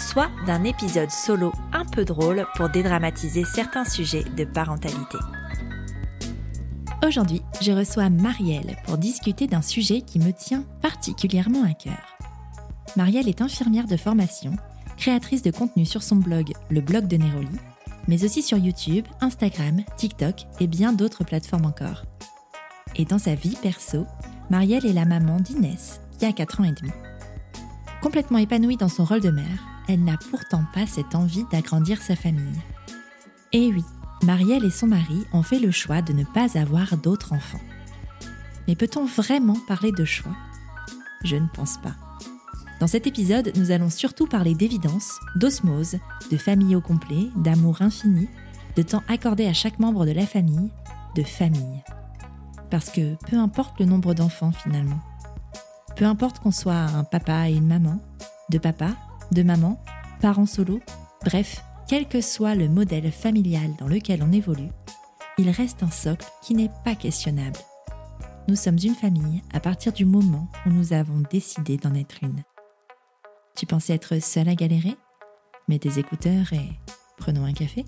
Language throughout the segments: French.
soit d'un épisode solo un peu drôle pour dédramatiser certains sujets de parentalité. Aujourd'hui, je reçois Marielle pour discuter d'un sujet qui me tient particulièrement à cœur. Marielle est infirmière de formation, créatrice de contenu sur son blog Le blog de Néroli, mais aussi sur YouTube, Instagram, TikTok et bien d'autres plateformes encore. Et dans sa vie perso, Marielle est la maman d'Inès, qui a 4 ans et demi. Complètement épanouie dans son rôle de mère, elle n'a pourtant pas cette envie d'agrandir sa famille. Et oui, Marielle et son mari ont fait le choix de ne pas avoir d'autres enfants. Mais peut-on vraiment parler de choix? Je ne pense pas. Dans cet épisode, nous allons surtout parler d'évidence, d'osmose, de famille au complet, d'amour infini, de temps accordé à chaque membre de la famille, de famille. Parce que peu importe le nombre d'enfants finalement. Peu importe qu'on soit un papa et une maman, de papa, de maman, parents solo, bref, quel que soit le modèle familial dans lequel on évolue, il reste un socle qui n'est pas questionnable. Nous sommes une famille à partir du moment où nous avons décidé d'en être une. Tu pensais être seule à galérer? Mets tes écouteurs et prenons un café.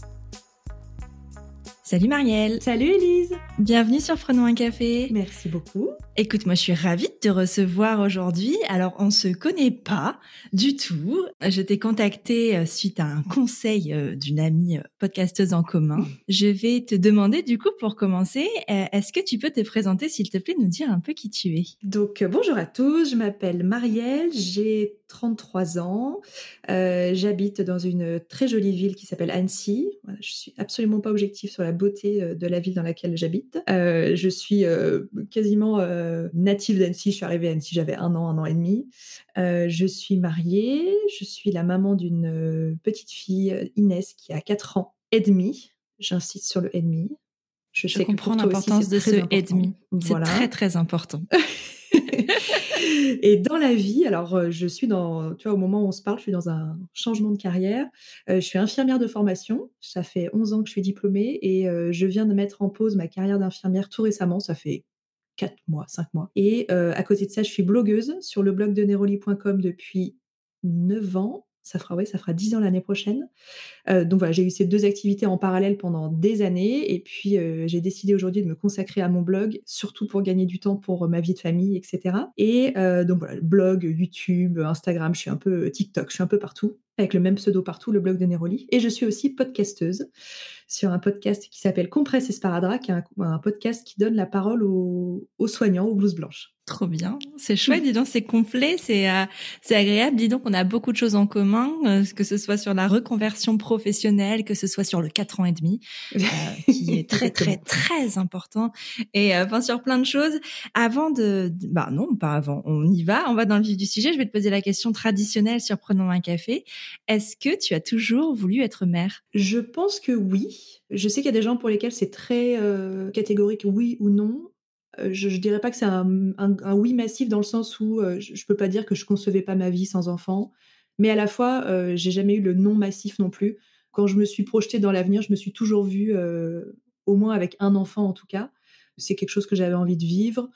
Salut Marielle. Salut Elise. Bienvenue sur Prenons un café. Merci beaucoup. Écoute, moi je suis ravie de te recevoir aujourd'hui. Alors on se connaît pas du tout. Je t'ai contacté euh, suite à un conseil euh, d'une amie euh, podcasteuse en commun. Je vais te demander du coup pour commencer, est-ce que tu peux te présenter s'il te plaît, nous dire un peu qui tu es? Donc bonjour à tous, je m'appelle Marielle, j'ai 33 ans. Euh, j'habite dans une très jolie ville qui s'appelle Annecy. Voilà, je suis absolument pas objective sur la beauté euh, de la ville dans laquelle j'habite. Euh, je suis quasiment native d'Annecy. Je suis arrivée à Annecy, j'avais un an, un an et demi. je suis mariée. Je suis la maman d'une petite fille, Inès, qui a 4 ans et demi. J'insiste sur le et demi. Je, sais comprends l'importance de ce et demi. C'est très très important. et dans la vie, alors euh, je suis dans, tu vois, au moment où on se parle, je suis dans un changement de carrière. Euh, je suis infirmière de formation. Ça fait 11 ans que je suis diplômée et euh, je viens de mettre en pause ma carrière d'infirmière tout récemment. Ça fait 4 mois, 5 mois. Et à côté de ça, je suis blogueuse sur le blog de neroli.com depuis 9 ans ça fera, fera 10 ans l'année prochaine. Euh, donc voilà, j'ai eu ces deux activités en parallèle pendant des années. Et puis, euh, j'ai décidé aujourd'hui de me consacrer à mon blog, surtout pour gagner du temps pour ma vie de famille, etc. Et euh, donc voilà, blog, YouTube, Instagram, je suis un peu TikTok, je suis un peu partout avec le même pseudo partout, le blog de Neroli. Et je suis aussi podcasteuse sur un podcast qui s'appelle Compresse Esparadra, qui est un, podcast qui donne la parole aux soignants, aux blouses blanches. Trop bien, c'est chouette, dis donc, c'est complet, c'est euh, c'est agréable. Dis donc, on a beaucoup de choses en commun, euh, que ce soit sur la reconversion professionnelle, que ce soit sur le 4 ans et demi, euh, qui est très très très important, et enfin sur plein de choses. Avant de, bah non, pas avant, on y va, on va dans le vif du sujet. Je vais te poser la question traditionnelle sur prenons un café. Est-ce que tu as toujours voulu être mère? Je pense que oui. Je sais qu'il y a des gens pour lesquels c'est très catégorique oui ou non. Euh, je, je dirais pas que c'est un, oui massif dans le sens où euh, je, je, peux pas dire que je concevais pas ma vie sans enfant, mais à la fois euh, j'ai jamais eu le non massif non plus. Quand je me suis projetée dans l'avenir, je me suis toujours vue au moins avec un enfant en tout cas. C'est quelque chose que j'avais envie de vivre.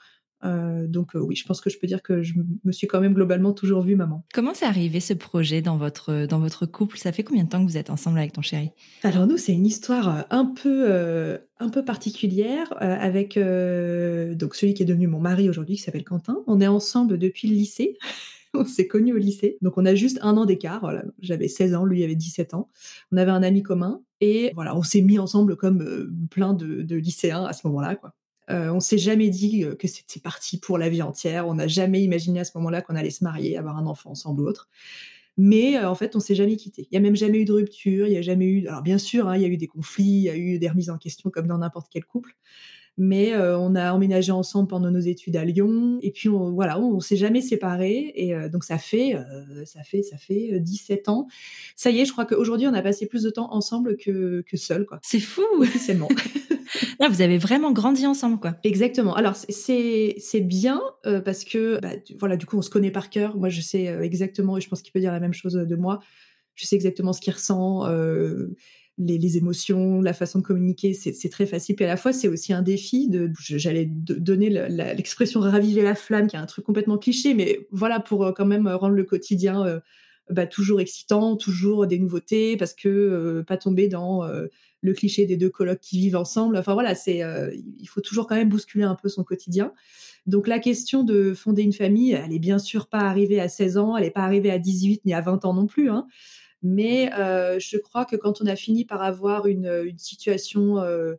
Euh, donc euh, oui, je pense que je peux dire que je me suis quand même globalement toujours vue maman. Comment c'est arrivé ce projet dans votre dans votre couple? Ça fait combien de temps que vous êtes ensemble avec ton chéri? Alors nous, c'est une histoire euh, un peu un peu particulière avec donc celui qui est devenu mon mari aujourd'hui qui s'appelle Quentin. On est ensemble depuis le lycée. on s'est connus au lycée. Donc on a juste un an d'écart. Voilà. J'avais 16 ans, lui avait 17 ans. On avait un ami commun et voilà, on s'est mis ensemble comme plein de, de lycéens à ce moment-là, quoi. Euh, on s'est jamais dit euh, que c'était parti pour la vie entière. On n'a jamais imaginé à ce moment-là qu'on allait se marier, avoir un enfant ensemble ou autre. Mais euh, en fait, on s'est jamais quitté. Il y a même jamais eu de rupture. Il y a jamais eu. Alors bien sûr, hein, il y a eu des conflits, il y a eu des remises en question comme dans n'importe quel couple. Mais on a emménagé ensemble pendant nos études à Lyon. Et puis, on, voilà, on, s'est jamais séparés. Et donc, ça fait, ça fait, ça fait 17 ans. Ça y est, je crois qu'aujourd'hui, on a passé plus de temps ensemble que, que seul, quoi. C'est fou! Officiellement. Là, vous avez vraiment grandi ensemble, quoi. Exactement. Alors, c'est, c'est bien parce que, bah, voilà, du coup, on se connaît par cœur. Moi, je sais exactement, et je pense qu'il peut dire la même chose de moi. Je sais exactement ce qu'il ressent les, émotions, la façon de communiquer, c'est très facile. Et à la fois, c'est aussi un défi. De, j'allais donner l'expression raviver la flamme, qui est un truc complètement cliché, mais voilà pour euh, quand même rendre le quotidien euh, bah, toujours excitant, toujours des nouveautés, parce que euh, pas tomber dans le cliché des deux colocs qui vivent ensemble. Enfin voilà, c'est il faut toujours quand même bousculer un peu son quotidien. Donc la question de fonder une famille, elle est bien sûr pas arrivée à 16 ans, elle n'est pas arrivée à 18 ni à 20 ans non plus. Hein. Mais euh, je crois que quand on a fini par avoir une, situation euh,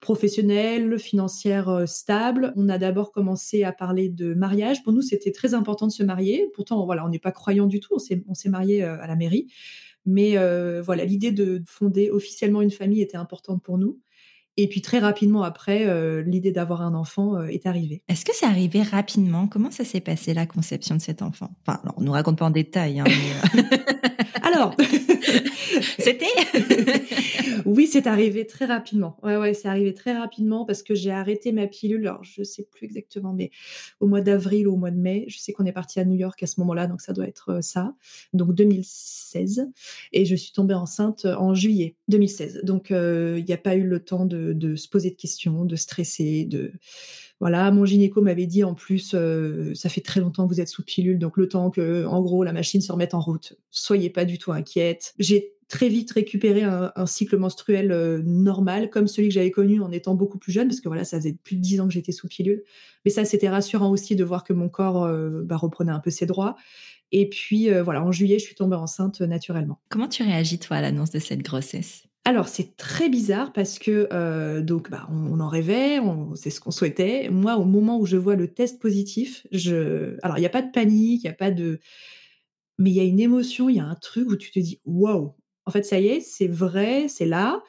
professionnelle, financière euh, stable, on a d'abord commencé à parler de mariage. Pour nous, c'était très important de se marier. Pourtant, voilà, on n'est pas croyant du tout. On s'est marié à la mairie. Mais voilà, l'idée de fonder officiellement une famille était importante pour nous. Et puis très rapidement après, l'idée d'avoir un enfant est arrivée. Est-ce que c'est arrivé rapidement? Comment ça s'est passé la conception de cet enfant? Enfin, alors, on nous raconte pas en détail. Hein, Alors, c'était? Oui, c'est arrivé très rapidement. Ouais, ouais, c'est arrivé très rapidement parce que j'ai arrêté ma pilule. Alors, je sais plus exactement, mais au mois d'avril ou au mois de mai, je sais qu'on est parti à New York à ce moment-là, donc ça doit être euh, ça. Donc 2016, et je suis tombée enceinte en juillet 2016. Donc euh, il n'y a pas eu le temps de, de se poser de questions, de stresser, de voilà, mon gynéco m'avait dit en plus, euh, ça fait très longtemps que vous êtes sous pilule, donc le temps que, en gros, la machine se remette en route, soyez pas du tout inquiète. J'ai très vite récupéré un, cycle menstruel euh, normal, comme celui que j'avais connu en étant beaucoup plus jeune, parce que voilà, ça faisait plus de dix ans que j'étais sous pilule. Mais ça, c'était rassurant aussi de voir que mon corps euh, bah, reprenait un peu ses droits. Et puis, voilà, en juillet, je suis tombée enceinte naturellement. Comment tu réagis, toi, à l'annonce de cette grossesse? Alors c'est très bizarre parce que euh, donc bah, on, en rêvait, c'est ce qu'on souhaitait. Moi, au moment où je vois le test positif, alors il n'y a pas de panique, il n'y a pas de, mais il y a une émotion, il y a un truc où tu te dis waouh. En fait, ça y est, c'est vrai, c'est là.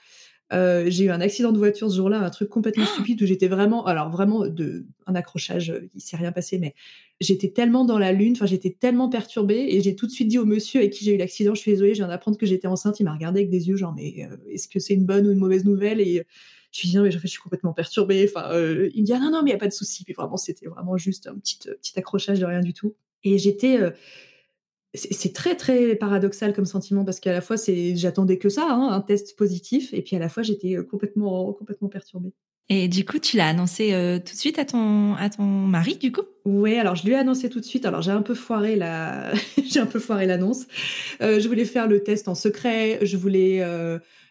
Euh, j'ai eu un accident de voiture ce jour-là, un truc complètement stupide où j'étais vraiment, alors vraiment de un accrochage, il s'est rien passé, mais j'étais tellement dans la lune, enfin j'étais tellement perturbée et j'ai tout de suite dit au monsieur avec qui j'ai eu l'accident, je suis désolée, je viens d'apprendre que j'étais enceinte. Il m'a regardé avec des yeux genre mais euh, est-ce que c'est une bonne ou une mauvaise nouvelle? Et je lui ai dit non mais je suis complètement perturbée. Enfin euh, il me dit ah non non mais il y a pas de souci. Puis vraiment c'était vraiment juste un petit petit accrochage de rien du tout. Et j'étais c'est très très paradoxal comme sentiment parce qu'à la fois c'est j'attendais que ça, hein, un test positif, et puis à la fois j'étais euh, complètement complètement perturbée. Et du coup, tu l'as annoncé euh, tout de suite à ton à ton mari, du coup? Oui, alors je lui ai annoncé tout de suite. Alors j'ai un peu foiré la j'ai un peu foiré l'annonce. Euh, je voulais faire le test en secret. Je voulais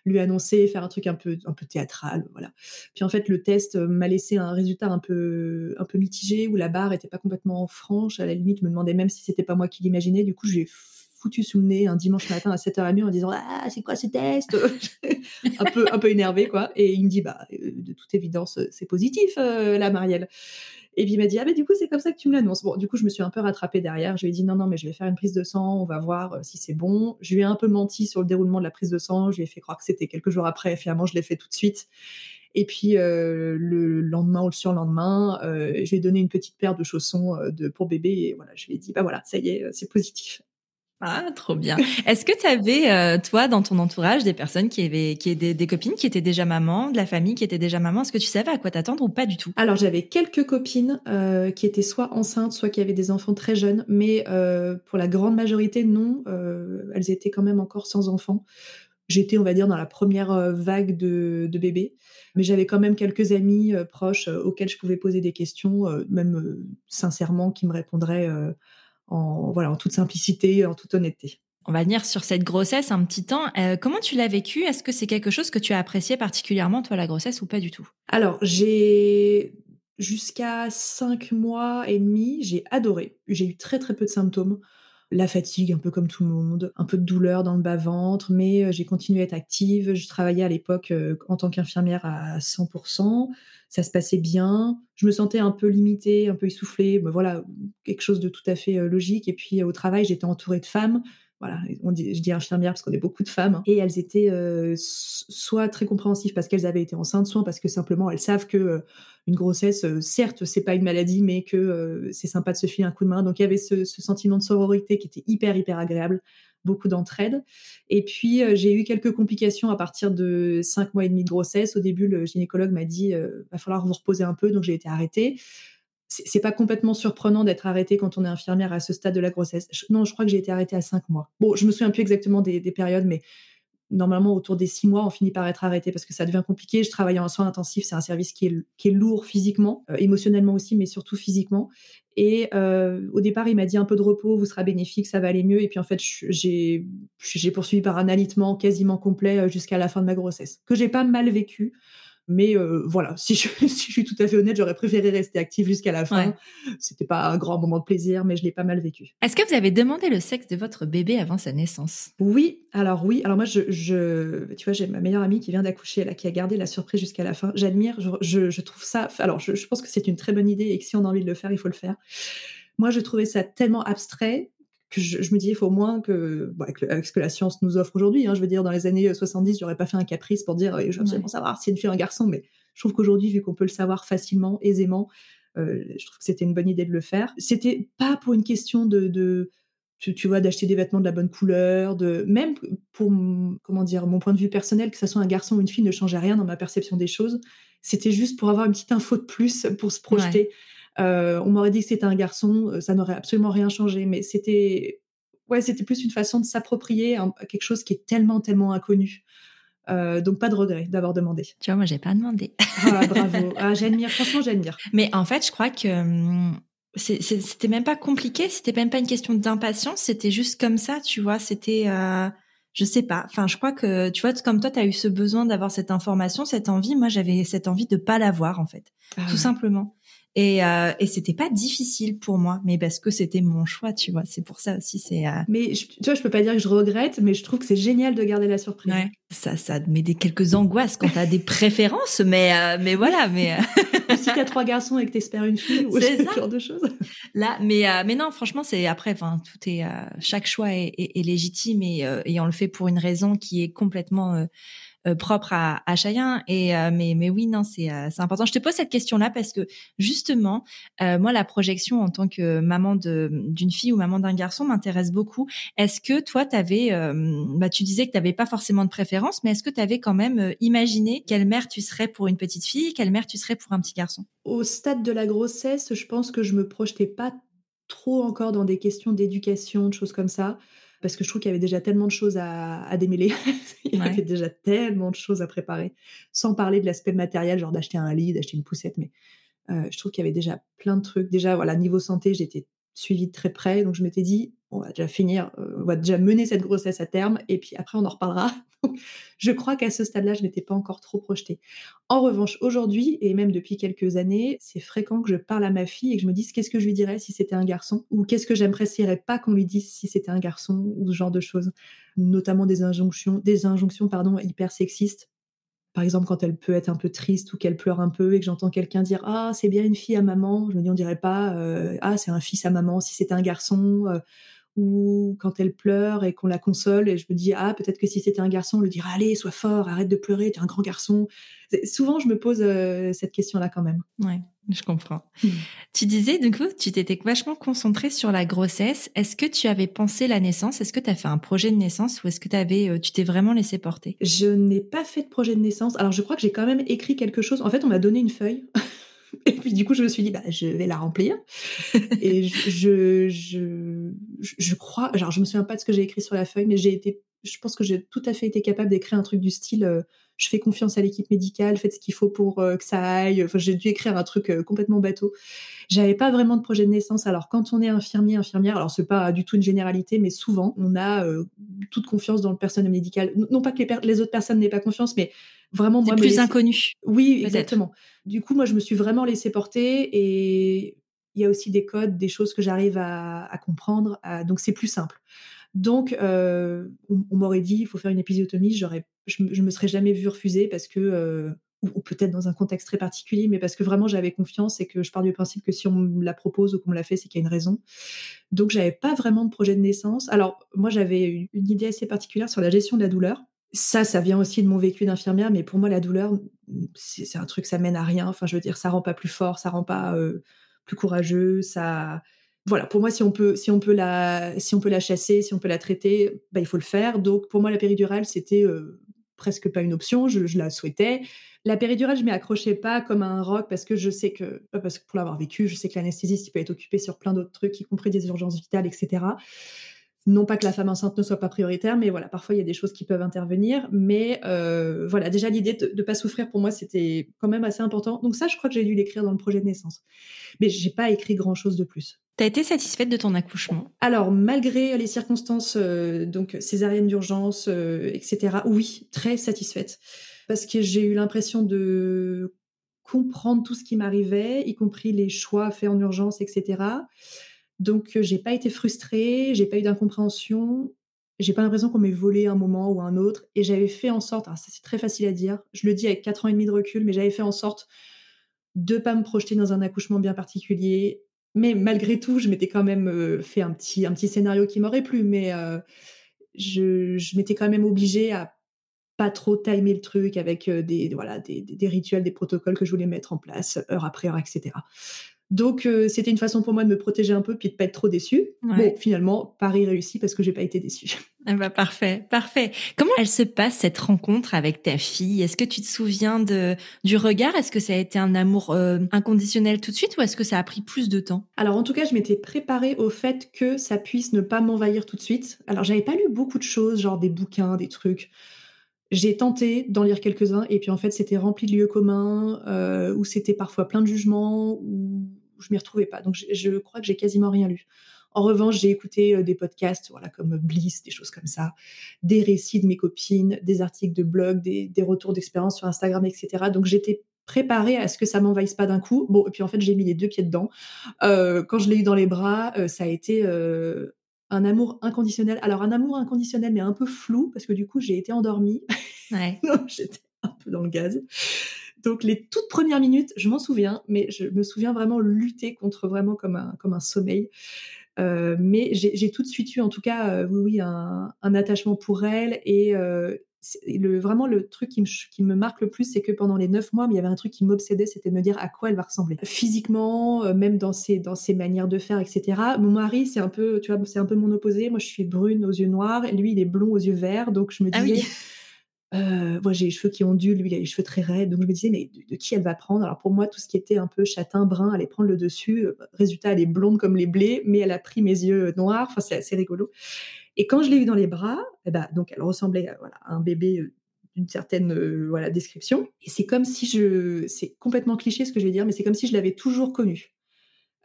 lui annoncer, faire un truc un peu, un peu théâtral, voilà. Puis en fait, le test euh, m'a laissé un résultat un peu, un peu mitigé, où la barre était pas complètement franche. À la limite, je me demandais même si c'était pas moi qui l'imaginais. Du coup, je lui ai foutu sous le nez un dimanche matin à 7h30 en disant ah c'est quoi ce test? Un peu un peu énervé quoi et il me dit bah euh, de toute évidence c'est positif euh, la Marielle et puis il m'a dit, ah ben du coup, c'est comme ça que tu me l'annonces. Bon, du coup, je me suis un peu rattrapée derrière. Je lui ai dit, non, non, mais je vais faire une prise de sang, on va voir euh, si c'est bon. Je lui ai un peu menti sur le déroulement de la prise de sang. Je lui ai fait croire que c'était quelques jours après. Finalement, je l'ai fait tout de suite. Et puis euh, le lendemain ou le surlendemain, euh, je lui ai donné une petite paire de chaussons de, pour bébé. Et voilà, je lui ai dit, bah voilà, ça y est, c'est positif. Ah, trop bien. Est-ce que tu avais, euh, toi, dans ton entourage, des personnes qui avaient, qui des, des, copines qui étaient déjà maman, de la famille qui était déjà maman? Est-ce que tu savais à quoi t'attendre ou pas du tout? Alors, j'avais quelques copines euh, qui étaient soit enceintes, soit qui avaient des enfants très jeunes, mais euh, pour la grande majorité, non. elles étaient quand même encore sans enfants. J'étais, on va dire, dans la première vague de, de bébés, mais j'avais quand même quelques amis proches auxquels je pouvais poser des questions, même sincèrement, qui me répondraient en, voilà, en toute simplicité, en toute honnêteté. On va venir sur cette grossesse un petit temps. Euh, comment tu l'as vécue? Est-ce que c'est quelque chose que tu as apprécié particulièrement, toi, la grossesse, ou pas du tout? Alors, j'ai jusqu'à cinq mois et demi, j'ai adoré. J'ai eu très très peu de symptômes. La fatigue, un peu comme tout le monde, un peu de douleur dans le bas-ventre, mais euh, j'ai continué à être active. Je travaillais à l'époque euh, en tant qu'infirmière à 100% ça se passait bien. Je me sentais un peu limitée, un peu essoufflée. Ben voilà, quelque chose de tout à fait euh, logique. Et puis au travail, j'étais entourée de femmes. voilà, on dit, je dis infirmières parce qu'on est beaucoup de femmes, hein. et elles étaient soit très compréhensives parce qu'elles avaient été enceintes, soit parce que simplement elles savent que une grossesse, certes, c'est pas une maladie, mais que c'est sympa de se filer un coup de main. Donc il y avait ce, sentiment de sororité qui était hyper hyper agréable beaucoup d'entraide. Et puis, euh, j'ai eu quelques complications à partir de cinq mois et demi de grossesse. Au début, le gynécologue m'a dit, euh, va falloir vous reposer un peu, donc j'ai été arrêtée. C'est pas complètement surprenant d'être arrêtée quand on est infirmière à ce stade de la grossesse. non, je crois que j'ai été arrêtée à cinq mois. Bon, je me souviens plus exactement des périodes, mais normalement, autour des six mois, on finit par être arrêté parce que ça devient compliqué. Je travaille en soins intensifs, c'est un service qui est, qui est lourd physiquement, euh, émotionnellement aussi, mais surtout physiquement. Et euh, au départ, il m'a dit un peu de repos, vous sera bénéfique, ça va aller mieux. Et puis en fait, j'ai poursuivi par un alitement quasiment complet euh, jusqu'à la fin de ma grossesse, que j'ai pas mal vécu. Mais euh, voilà, si je, si je, suis tout à fait honnête, j'aurais préféré rester active jusqu'à la fin. C'était pas un grand moment de plaisir, mais je l'ai pas mal vécu. Est-ce que vous avez demandé le sexe de votre bébé avant sa naissance? Oui, alors oui. Alors moi, je, je tu vois, j'ai ma meilleure amie qui vient d'accoucher, là, qui a gardé la surprise jusqu'à la fin. J'admire, je, je, trouve ça. Alors, je, je pense que c'est une très bonne idée et que si on a envie de le faire, il faut le faire. Moi, je trouvais ça tellement abstrait que je, me dis, il faut au moins que, avec ce que la science nous offre aujourd'hui, hein, je veux dire, dans les années 70, j'aurais pas fait un caprice pour dire, je veux absolument savoir si c'est une fille ou un garçon, mais je trouve qu'aujourd'hui, vu qu'on peut le savoir facilement, aisément, euh, je trouve que c'était une bonne idée de le faire. C'était pas pour une question de, de tu, vois, d'acheter des vêtements de la bonne couleur, de même pour comment dire mon point de vue personnel, que ce soit un garçon ou une fille ne changeait rien dans ma perception des choses. C'était juste pour avoir une petite info de plus pour se projeter. Euh, on m'aurait dit que c'était un garçon, euh, ça n'aurait absolument rien changé, mais c'était ouais, c'était plus une façon de s'approprier quelque chose qui est tellement tellement inconnu. Euh, donc pas de regret d'avoir demandé. Tu vois, moi j'ai pas demandé. ah, bravo. Ah, j'admire, franchement j'admire. Mais en fait, je crois que hum, c'était même pas compliqué, c'était même pas une question d'impatience, c'était juste comme ça, tu vois, c'était je sais pas. Enfin, je crois que tu vois, comme toi, tu as eu ce besoin d'avoir cette information, cette envie. Moi, j'avais cette envie de pas l'avoir en fait, ah tout simplement. Et, euh, et c'était pas difficile pour moi, mais parce que c'était mon choix, tu vois. C'est pour ça aussi. C'est. Euh... Mais tu vois, je peux pas dire que je regrette, mais je trouve que c'est génial de garder la surprise. Ouais. Ça, ça met des quelques angoisses quand t'as des préférences, mais euh, mais voilà, mais. Euh, si t'as trois garçons et que t'espères une fille, ou ce genre de choses. Là, mais euh, mais non, franchement, c'est après. Enfin, tout est chaque choix est, est, est légitime et, et on le fait pour une raison qui est complètement euh, propre à, à chacun. Et euh, mais mais oui, non, c'est euh, c'est important. Je te pose cette question-là parce que justement, moi, la projection en tant que maman de d'une fille ou maman d'un garçon m'intéresse beaucoup. Est-ce que toi, t'avais, bah, tu disais que t'avais pas forcément de préférence, mais est-ce que tu avais quand même imaginé quelle mère tu serais pour une petite fille, quelle mère tu serais pour un petit garçon? Au stade de la grossesse, je pense que je me projetais pas trop encore dans des questions d'éducation, de choses comme ça parce que je trouve qu'il y avait déjà tellement de choses à, démêler. Il y avait déjà tellement de choses à préparer, sans parler de l'aspect matériel, genre d'acheter un lit, d'acheter une poussette. Mais euh, je trouve qu'il y avait déjà plein de trucs. Déjà, voilà, niveau santé, j'étais suivie de très près, donc je m'étais dit, on va déjà finir, euh, on va déjà mener cette grossesse à terme, et puis après on en reparlera. je crois qu'à ce stade-là, je n'étais pas encore trop projetée. En revanche, aujourd'hui, et même depuis quelques années, c'est fréquent que je parle à ma fille et que je me dise qu'est-ce que je lui dirais si c'était un garçon, ou qu'est-ce que j'apprécierais pas qu'on lui dise si c'était un garçon, ou ce genre de choses. Notamment des injonctions, des injonctions pardon, hyper sexistes. Par exemple, quand elle peut être un peu triste ou qu'elle pleure un peu et que j'entends quelqu'un dire Ah, c'est bien une fille à maman, je me dis on dirait pas euh, Ah, c'est un fils à maman si c'était un garçon. Euh, ou quand elle pleure et qu'on la console et je me dis ah peut-être que si c'était un garçon on lui dirait allez sois fort arrête de pleurer tu es un grand garçon. Souvent je me pose euh, cette question là quand même. Ouais je comprends. Mmh. tu disais du coup tu t'étais vachement concentrée sur la grossesse. Est-ce que tu avais pensé la naissance? Est-ce que tu as fait un projet de naissance ou est-ce que avais, euh, tu t'es vraiment laissé porter? Je n'ai pas fait de projet de naissance. Alors je crois que j'ai quand même écrit quelque chose. En fait on m'a donné une feuille Et puis du coup, je me suis dit, bah, je vais la remplir. et je, je, je, crois, genre, je me souviens pas de ce que j'ai écrit sur la feuille, mais j'ai été, je pense que j'ai tout à fait été capable d'écrire un truc du style, euh, je fais confiance à l'équipe médicale, faites ce qu'il faut pour euh, que ça aille. Enfin, j'ai dû écrire un truc euh, complètement bateau. J'avais pas vraiment de projet de naissance. Alors, quand on est infirmier, infirmière, alors c'est pas du tout une généralité, mais souvent, on a toute confiance dans le personnel médical. Non pas que les, les autres personnes n'aient pas confiance, mais vraiment moi plus inconnu. Oui, exactement. Du coup, moi je me suis vraiment laissée porter et il y a aussi des codes, des choses que j'arrive à, comprendre, donc c'est plus simple. Donc, euh, on, m'aurait dit, il faut faire une épisiotomie, je, je, me serais jamais vue refuser parce que, euh, ou, peut-être dans un contexte très particulier, mais parce que vraiment j'avais confiance et que je pars du principe que si on me la propose ou qu'on me l'a fait, c'est qu'il y a une raison. Donc j'avais pas vraiment de projet de naissance. Alors moi j'avais une idée assez particulière sur la gestion de la douleur. Ça, ça vient aussi de mon vécu d'infirmière, mais pour moi la douleur, c'est un truc, ça mène à rien. Enfin, je veux dire, ça rend pas plus fort, ça rend pas euh, plus courageux, ça voilà, pour moi, si on peut, si on peut la, si on peut la chasser, si on peut la traiter, bah, il faut le faire. Donc, pour moi, la péridurale, c'était euh, presque pas une option. Je, la souhaitais. La péridurale, je m'y accrochais pas comme un roc parce que je sais que, parce que pour l'avoir vécu, je sais que l'anesthésiste, peut être occupé sur plein d'autres trucs, y compris des urgences vitales, etc. Non pas que la femme enceinte ne soit pas prioritaire, mais voilà, parfois il y a des choses qui peuvent intervenir. Mais euh, voilà, déjà l'idée de ne pas souffrir pour moi, c'était quand même assez important. Donc ça, je crois que j'ai dû l'écrire dans le projet de naissance. Mais j'ai pas écrit grand chose de plus. T'as été satisfaite de ton accouchement? Alors, malgré les circonstances, euh, donc césarienne d'urgence, euh, etc., oui, très satisfaite parce que j'ai eu l'impression de comprendre tout ce qui m'arrivait, y compris les choix faits en urgence, etc. Donc, euh, j'ai pas été frustrée, j'ai pas eu d'incompréhension, j'ai pas l'impression qu'on m'ait volé un moment ou un autre, et j'avais fait en sorte, alors ça c'est très facile à dire, je le dis avec 4 ans et demi de recul, mais j'avais fait en sorte de pas me projeter dans un accouchement bien particulier, mais malgré tout, je m'étais quand même euh, fait un petit, scénario qui m'aurait plu, mais euh, je, m'étais quand même obligée à pas trop timer le truc avec euh, des, rituels, des protocoles que je voulais mettre en place heure après heure, etc. Donc euh, c'était une façon pour moi de me protéger un peu puis de pas être trop déçue. Bon, finalement, Paris réussit parce que j'ai pas été déçue. Ah bah parfait, parfait. Comment elle se passe cette rencontre avec ta fille? Est-ce que tu te souviens de du regard? Est-ce que ça a été un amour euh, inconditionnel tout de suite ou est-ce que ça a pris plus de temps? Alors en tout cas, je m'étais préparée au fait que ça puisse ne pas m'envahir tout de suite. Alors j'avais pas lu beaucoup de choses, genre des bouquins, des trucs. J'ai tenté d'en lire quelques-uns et puis en fait c'était rempli de lieux communs euh, où c'était parfois plein de jugements où je m'y retrouvais pas. Donc je, crois que j'ai quasiment rien lu. En revanche, j'ai écouté euh, des podcasts, voilà comme Bliss, des choses comme ça, des récits de mes copines, des articles de blog, des, retours d'expérience sur Instagram, etc. Donc j'étais préparée à ce que ça m'envahisse pas d'un coup. Bon, et puis en fait j'ai mis les deux pieds dedans. Euh, quand je l'ai eu dans les bras, ça a été un amour inconditionnel. Alors un amour inconditionnel, mais un peu flou, parce que du coup, j'ai été endormie. Ouais. J'étais un peu dans le gaz. Donc les toutes premières minutes, je m'en souviens, mais je me souviens vraiment lutter contre vraiment comme un, comme un sommeil. Euh, mais j'ai tout de suite eu, en tout cas, euh, oui, oui, un, un, attachement pour elle et, euh, le, vraiment le truc qui me, qui me marque le plus, c'est que pendant les neuf mois, il y avait un truc qui m'obsédait, c'était de me dire à quoi elle va ressembler. Physiquement, euh, même dans ses, dans ses manières de faire, etc. Mon mari, c'est un peu, tu vois, c'est un peu mon opposé. Moi, je suis brune aux yeux noirs, et lui, il est blond aux yeux verts. Donc, je me ah disais, euh, moi, j'ai les cheveux qui ondulent, lui, il a les cheveux très raides. Donc, je me disais, mais de, qui elle va prendre? Alors, pour moi, tout ce qui était un peu châtain, brun, allait prendre le dessus. Résultat, elle est blonde comme les blés, mais elle a pris mes yeux noirs. Enfin, c'est assez rigolo. Et quand je l'ai eu dans les bras, eh ben, donc elle ressemblait à, un bébé euh, d'une certaine euh, description. Et c'est comme si je. C'est complètement cliché ce que je vais dire, mais c'est comme si je l'avais toujours connue.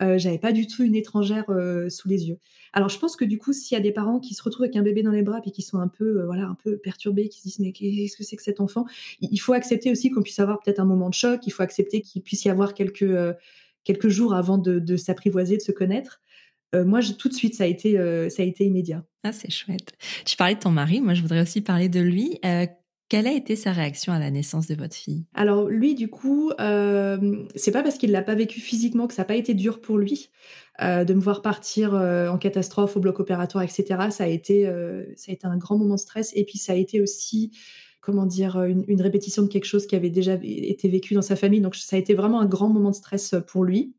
Euh, j'avais pas du tout une étrangère euh, sous les yeux. Alors je pense que du coup, s'il y a des parents qui se retrouvent avec un bébé dans les bras et qui sont un peu, voilà, un peu perturbés, qui se disent mais qu'est-ce que c'est que cet enfant? Il faut accepter aussi qu'on puisse avoir peut-être un moment de choc. Il faut accepter qu'il puisse y avoir quelques quelques jours avant de s'apprivoiser, de se connaître. Euh, moi, tout de suite, ça a été, euh, ça a été immédiat. Ah, c'est chouette. Tu parlais de ton mari. Moi, je voudrais aussi parler de lui. Euh, quelle a été sa réaction à la naissance de votre fille? Alors lui, du coup, c'est pas parce qu'il l'a pas vécu physiquement que ça n'a pas été dur pour lui de me voir partir en catastrophe au bloc opératoire, etc. Ça a été, ça a été un grand moment de stress. Et puis ça a été aussi, comment dire, une, une, répétition de quelque chose qui avait déjà été vécu dans sa famille. Donc ça a été vraiment un grand moment de stress pour lui.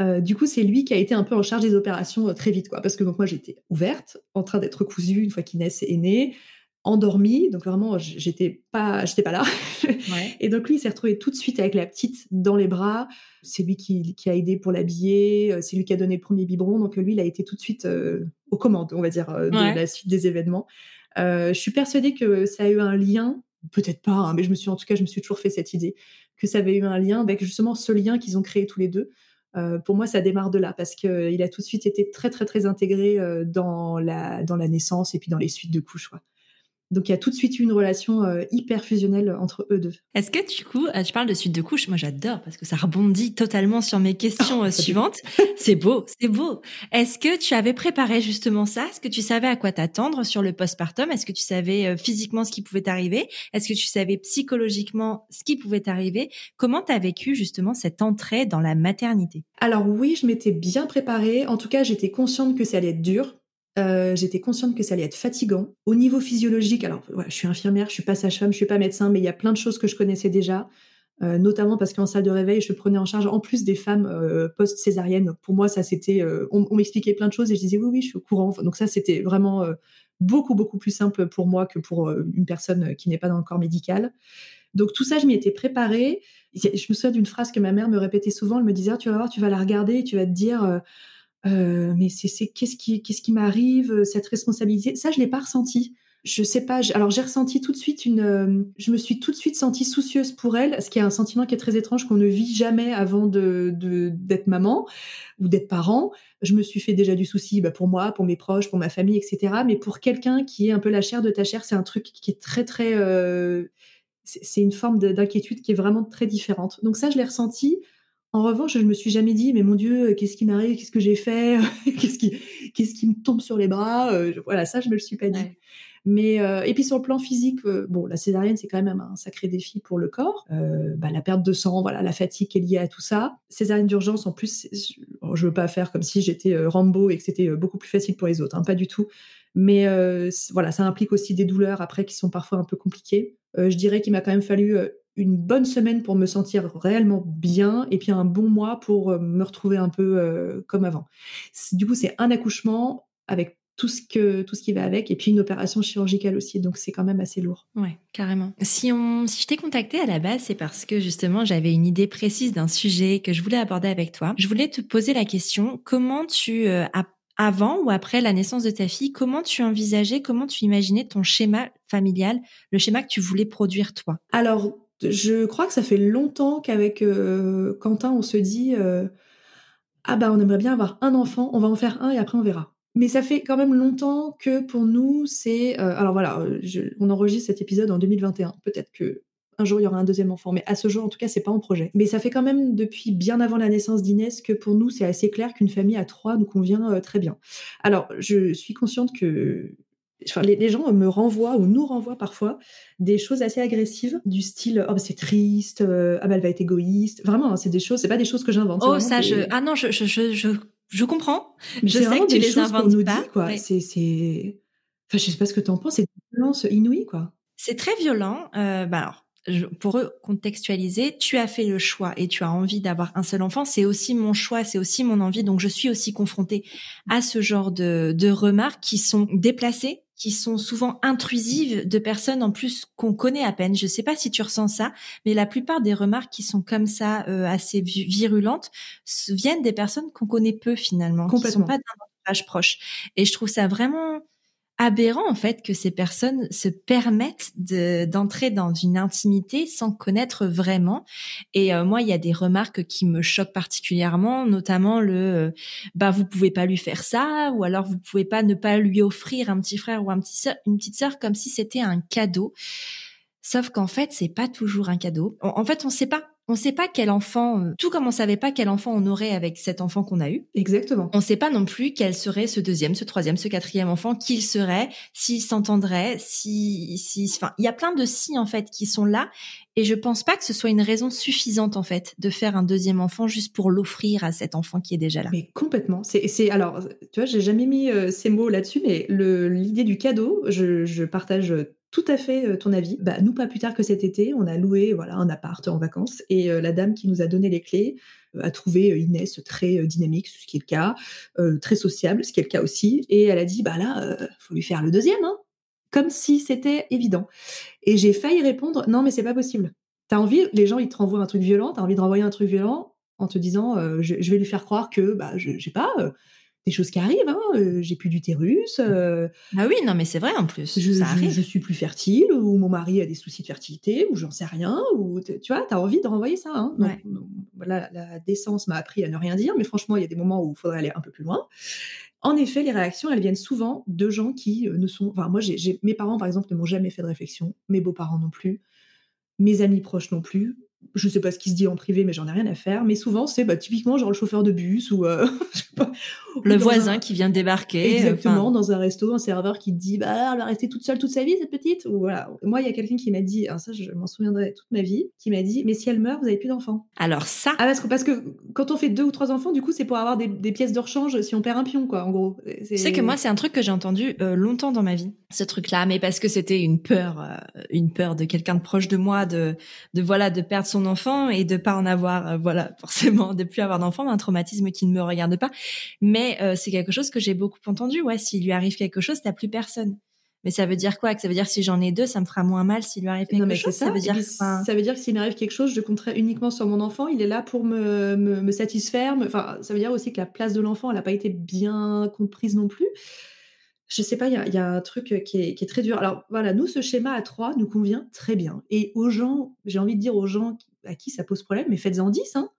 Euh, du coup, c'est lui qui a été un peu en charge des opérations euh, très vite, quoi. Parce que donc moi, j'étais ouverte, en train d'être cousue une fois qu'Inès est née, endormie, donc vraiment, j'étais pas, j'étais pas là. Et donc lui, il s'est retrouvé tout de suite avec la petite dans les bras. C'est lui qui, a aidé pour l'habiller, euh, c'est lui qui a donné le premier biberon. Donc lui, il a été tout de suite aux commandes, on va dire, de la suite des événements. je suis persuadée que ça a eu un lien peut-être pas, hein, mais je me suis en tout cas, je me suis toujours fait cette idée que ça avait eu un lien avec justement ce lien qu'ils ont créé tous les deux. Euh, pour moi, ça démarre de là parce qu'il euh, a tout de suite été très très très intégré euh, dans la dans la naissance et puis dans les suites de couches. Donc il y a tout de suite eu une relation euh, hyper fusionnelle entre eux deux. Est-ce que du coup, euh, tu parles de suite de couches, moi j'adore parce que ça rebondit totalement sur mes questions oh, euh, suivantes. c'est beau, c'est beau. Est-ce que tu avais préparé justement ça? Est-ce que tu savais à quoi t'attendre sur le postpartum? Est-ce que tu savais physiquement ce qui pouvait t'arriver? Est-ce que tu savais psychologiquement ce qui pouvait t'arriver? Comment tu as vécu justement cette entrée dans la maternité? Alors oui, je m'étais bien préparée. En tout cas, j'étais consciente que ça allait être dur euh, j'étais consciente que ça allait être fatigant. Au niveau physiologique, alors je suis infirmière, je suis pas sage-femme, je suis pas médecin, mais il y a plein de choses que je connaissais déjà, euh, notamment parce qu'en salle de réveil, je prenais en charge en plus des femmes euh, post-césariennes. Pour moi, ça c'était, on, m'expliquait plein de choses et je disais oui, oui, je suis au courant. Donc ça, c'était vraiment beaucoup, beaucoup plus simple pour moi que pour une personne qui n'est pas dans le corps médical. Donc tout ça, je m'y étais préparée. Je me souviens d'une phrase que ma mère me répétait souvent. Elle me disait, ah, tu vas voir, tu vas la regarder et tu vas te dire euh, mais c'est qu'est-ce qui m'arrive euh, cette responsabilité? Ça je l'ai pas ressenti. Je sais pas alors j'ai ressenti tout de suite une euh, je me suis tout de suite sentie soucieuse pour elle ce qui est un sentiment qui est très étrange qu'on ne vit jamais avant d'être maman ou d'être parent. Je me suis fait déjà du souci bah, pour moi pour mes proches pour ma famille etc mais pour quelqu'un qui est un peu la chair de ta chair c'est un truc qui est très très c'est une forme d'inquiétude qui est vraiment très différente. Donc ça je l'ai ressenti en revanche, je me suis jamais dit, mais mon Dieu, qu'est-ce qui m'arrive, qu'est-ce que j'ai fait, qu'est-ce qui, qu'est-ce qui me tombe sur les bras. Euh, voilà, ça, je me le suis pas dit. Mais euh, et puis sur le plan physique, euh, bon, la césarienne c'est quand même un sacré défi pour le corps. Bah, la perte de sang, voilà, la fatigue qui est liée à tout ça. Césarienne d'urgence, en plus, je veux pas faire comme si j'étais Rambo et que c'était beaucoup plus facile pour les autres, hein, pas du tout. Mais voilà, ça implique aussi des douleurs après qui sont parfois un peu compliquées. je dirais qu'il m'a quand même fallu une bonne semaine pour me sentir réellement bien et puis un bon mois pour euh, me retrouver un peu euh, comme avant. Du coup, c'est un accouchement avec tout ce que tout ce qui va avec et puis une opération chirurgicale aussi donc c'est quand même assez lourd. Ouais, carrément. Si on si je t'ai contacté à la base, c'est parce que justement, j'avais une idée précise d'un sujet que je voulais aborder avec toi. Je voulais te poser la question comment tu euh, avant ou après la naissance de ta fille, comment tu envisageais, comment tu imaginais ton schéma familial, le schéma que tu voulais produire toi? Alors, je crois que ça fait longtemps qu'avec euh, Quentin, on se dit euh, ah bah on aimerait bien avoir un enfant, on va en faire un et après on verra. Mais ça fait quand même longtemps que pour nous c'est euh, alors voilà, on enregistre cet épisode en 2021. Peut-être que un jour il y aura un deuxième enfant, mais à ce jour en tout cas c'est pas en projet. Mais ça fait quand même depuis bien avant la naissance d'Inès que pour nous c'est assez clair qu'une famille à trois nous convient très bien. Alors je suis consciente que les, gens me renvoient ou nous renvoient parfois des choses assez agressives du style oh bah, c'est triste euh, ah bah elle va être égoïste. Vraiment hein, c'est des choses c'est pas des choses que j'invente oh ça je ah non je je je je, comprends. Je sais que tu les inventes nous pas dit, quoi. c'est c'est enfin je sais pas ce que tu en penses c'est une violence inouïe quoi. C'est très violent euh, bah alors pour eux contextualiser, tu as fait le choix et tu as envie d'avoir un seul enfant, c'est aussi mon choix, c'est aussi mon envie. Donc je suis aussi confrontée à ce genre de, de remarques qui sont déplacées, qui sont souvent intrusives de personnes en plus qu'on connaît à peine. Je sais pas si tu ressens ça, mais la plupart des remarques qui sont comme ça, euh, assez virulentes, viennent des personnes qu'on connaît peu finalement, qui sont pas d'un entourage proche. Et je trouve ça vraiment aberrant en fait que ces personnes se permettent d'entrer dans une intimité sans connaître vraiment. Et euh, moi, il y a des remarques qui me choquent particulièrement, notamment le euh, bah vous pouvez pas lui faire ça, ou alors vous pouvez pas ne pas lui offrir un petit frère ou un petit une petite sœur comme si c'était un cadeau. Sauf qu'en fait, c'est pas toujours un cadeau. En, fait, on sait pas on ne sait pas quel enfant, euh, tout comme on savait pas quel enfant on aurait avec cet enfant qu'on a eu. Exactement. On ne sait pas non plus quel serait ce deuxième, ce troisième, ce quatrième enfant, qu'il serait, s'il s'entendrait, si, si, enfin, il y a plein de si en fait qui sont là. Et je pense pas que ce soit une raison suffisante en fait de faire un deuxième enfant juste pour l'offrir à cet enfant qui est déjà là. Mais complètement. C'est, c'est alors, tu vois, j'ai jamais mis euh, ces mots là-dessus, mais le, l'idée du cadeau, je, je partage tout à fait euh, ton avis. Bah, nous, pas plus tard que cet été, on a loué voilà un appart en vacances et euh, la dame qui nous a donné les clés euh, a trouvé Inès très dynamique, ce qui est le cas, très sociable, ce qui est le cas aussi, et elle a dit bah là, faut lui faire le deuxième, hein comme si c'était évident. Et j'ai failli répondre non mais c'est pas possible. T'as envie, les gens ils te renvoient un truc violent, t'as envie de renvoyer un truc violent en te disant je, vais lui faire croire que bah je, sais pas des choses qui arrivent. Hein. Euh, j'ai plus d'utérus. Euh, ah oui, non, mais c'est vrai en plus. Je, je, suis plus fertile, ou mon mari a des soucis de fertilité, ou j'en sais rien. Ou tu vois, tu as envie de renvoyer ça. Hein. voilà, la décence m'a appris à ne rien dire, mais franchement, il y a des moments où il faudrait aller un peu plus loin. En effet, les réactions, elles viennent souvent de gens qui ne sont. Enfin, moi, mes parents, par exemple, ne m'ont jamais fait de réflexion, mes beaux-parents non plus, mes amis proches non plus je sais pas ce qui se dit en privé, mais j'en ai rien à faire. Mais souvent, c'est bah, typiquement genre le chauffeur de bus ou euh, le voisin qui vient débarquer. Exactement, dans un resto, un serveur qui te dit bah elle va rester toute seule toute sa vie cette petite. Ou voilà. Moi, il y a quelqu'un qui m'a dit, ça je m'en souviendrai toute ma vie, qui m'a dit mais si elle meurt, vous avez plus d'enfants. Alors ça. Ah parce que parce que quand on fait deux ou trois enfants, du coup, c'est pour avoir des, pièces de rechange si on perd un pion quoi. En gros. C'est que moi, c'est un truc que j'ai entendu euh, longtemps dans ma vie, ce truc-là, mais parce que c'était une peur, euh, une peur de quelqu'un de proche de moi, de de voilà, de perdre son enfant et de pas en avoir, euh, voilà, forcément, de plus avoir d'enfant, un traumatisme qui ne me regarde pas. Mais euh, c'est quelque chose que j'ai beaucoup entendu. Ouais, s'il lui arrive quelque chose, t'as plus personne. Mais ça veut dire quoi? Que ça veut dire que si j'en ai deux, ça me fera moins mal s'il lui arrive quelque chose? Ça. veut dire. Ça veut dire que s'il m'arrive quelque chose, je compterai uniquement sur mon enfant. Il est là pour me, me, satisfaire. Enfin, ça veut dire aussi que la place de l'enfant, elle n'a pas été bien comprise non plus je sais pas, il y, a, un truc qui est, très dur. Alors voilà, nous, ce schéma à trois nous convient très bien. Et aux gens, j'ai envie de dire aux gens à qui ça pose problème, mais faites-en 10, hein.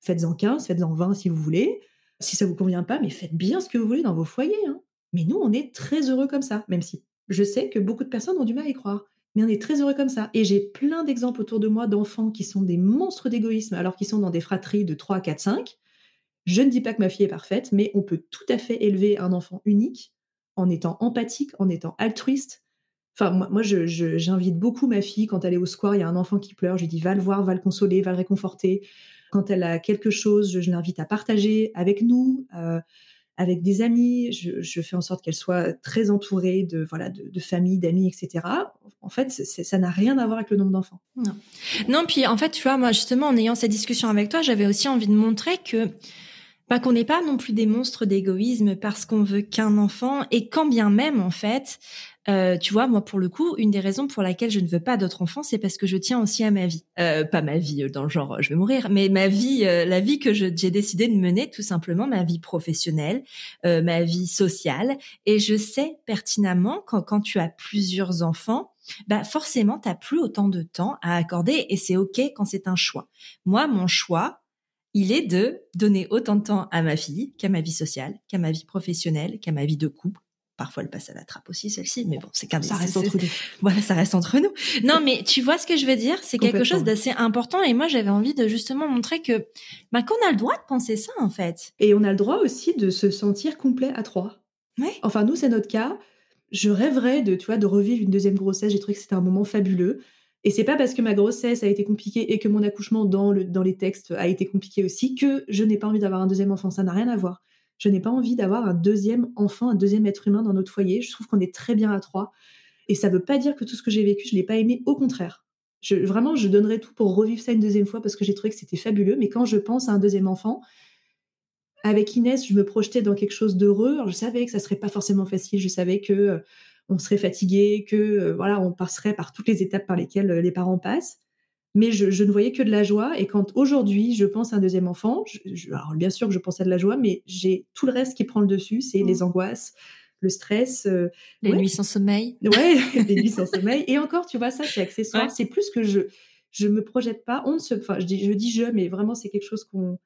faites-en 15, faites-en 20 si vous voulez. Si ça vous convient pas, mais faites bien ce que vous voulez dans vos foyers. Hein. Mais nous, on est très heureux comme ça, même si je sais que beaucoup de personnes ont du mal à y croire. Mais on est très heureux comme ça. Et j'ai plein d'exemples autour de moi d'enfants qui sont des monstres d'égoïsme alors qu'ils sont dans des fratries de 3, 4, 5. Je ne dis pas que ma fille est parfaite, mais on peut tout à fait élever un enfant unique en étant empathique, en étant altruiste. Enfin, moi, j'invite beaucoup ma fille quand elle est au square, il y a un enfant qui pleure, je lui dis va le voir, va le consoler, va le réconforter. Quand elle a quelque chose, je, l'invite à partager avec nous, euh, avec des amis. Je, fais en sorte qu'elle soit très entourée de voilà de, famille, d'amis, etc. En fait, ça n'a rien à voir avec le nombre d'enfants. Non. non, puis en fait, tu vois, moi justement, en ayant cette discussion avec toi, j'avais aussi envie de montrer que bah, qu'on n'est pas non plus des monstres d'égoïsme parce qu'on veut qu'un enfant et quand bien même en fait euh, tu vois, moi pour le coup, une des raisons pour laquelle je ne veux pas d'autres enfants, c'est parce que je tiens aussi à ma vie. Euh, pas ma vie euh, dans le genre je vais mourir, mais ma vie, la vie que j'ai décidé de mener, tout simplement, ma vie professionnelle, ma vie sociale. Et je sais pertinemment quand, quand tu as plusieurs enfants, bah forcément, t'as plus autant de temps à accorder et c'est ok quand c'est un choix. Moi, mon choix, il est de donner autant de temps à ma fille qu'à ma vie sociale, qu'à ma vie professionnelle, qu'à ma vie de couple. Parfois, elle passe à la trappe aussi, celle-ci, mais bon, c'est quand même... Ça reste entre nous. Voilà, ça reste entre nous. Non, mais tu vois ce que je veux dire? C'est quelque chose d'assez important et moi, j'avais envie de justement montrer que bah, qu'on a le droit de penser ça, en fait. Et on a le droit aussi de se sentir complet à trois. Ouais. Enfin, nous, c'est notre cas. Je rêverais de, tu vois, de revivre une deuxième grossesse. J'ai trouvé que c'était un moment fabuleux. Et c'est pas parce que ma grossesse a été compliquée et que mon accouchement dans, le, dans les textes a été compliqué aussi que je n'ai pas envie d'avoir un deuxième enfant. Ça n'a rien à voir. Je n'ai pas envie d'avoir un deuxième enfant, un deuxième être humain dans notre foyer. Je trouve qu'on est très bien à trois. Et ça ne veut pas dire que tout ce que j'ai vécu, je ne l'ai pas aimé. Au contraire. Vraiment, je donnerais tout pour revivre ça une deuxième fois parce que j'ai trouvé que c'était fabuleux. Mais quand je pense à un deuxième enfant, avec Inès, je me projetais dans quelque chose d'heureux. je savais que ça serait pas forcément facile. Je savais que euh, on serait fatigué, que euh, voilà, on passerait par toutes les étapes par lesquelles euh, les parents passent. Mais je, ne voyais que de la joie. Et quand aujourd'hui je pense à un deuxième enfant, alors bien sûr que je pense à de la joie, mais j'ai tout le reste qui prend le dessus, c'est les mmh. angoisses, le stress, euh, les nuits sans sommeil. Ouais, les nuits sans sommeil. Et encore, tu vois, ça c'est accessoire. C'est plus que je je me projette pas. On se, enfin, je dis je dis je, mais vraiment c'est quelque chose qu'on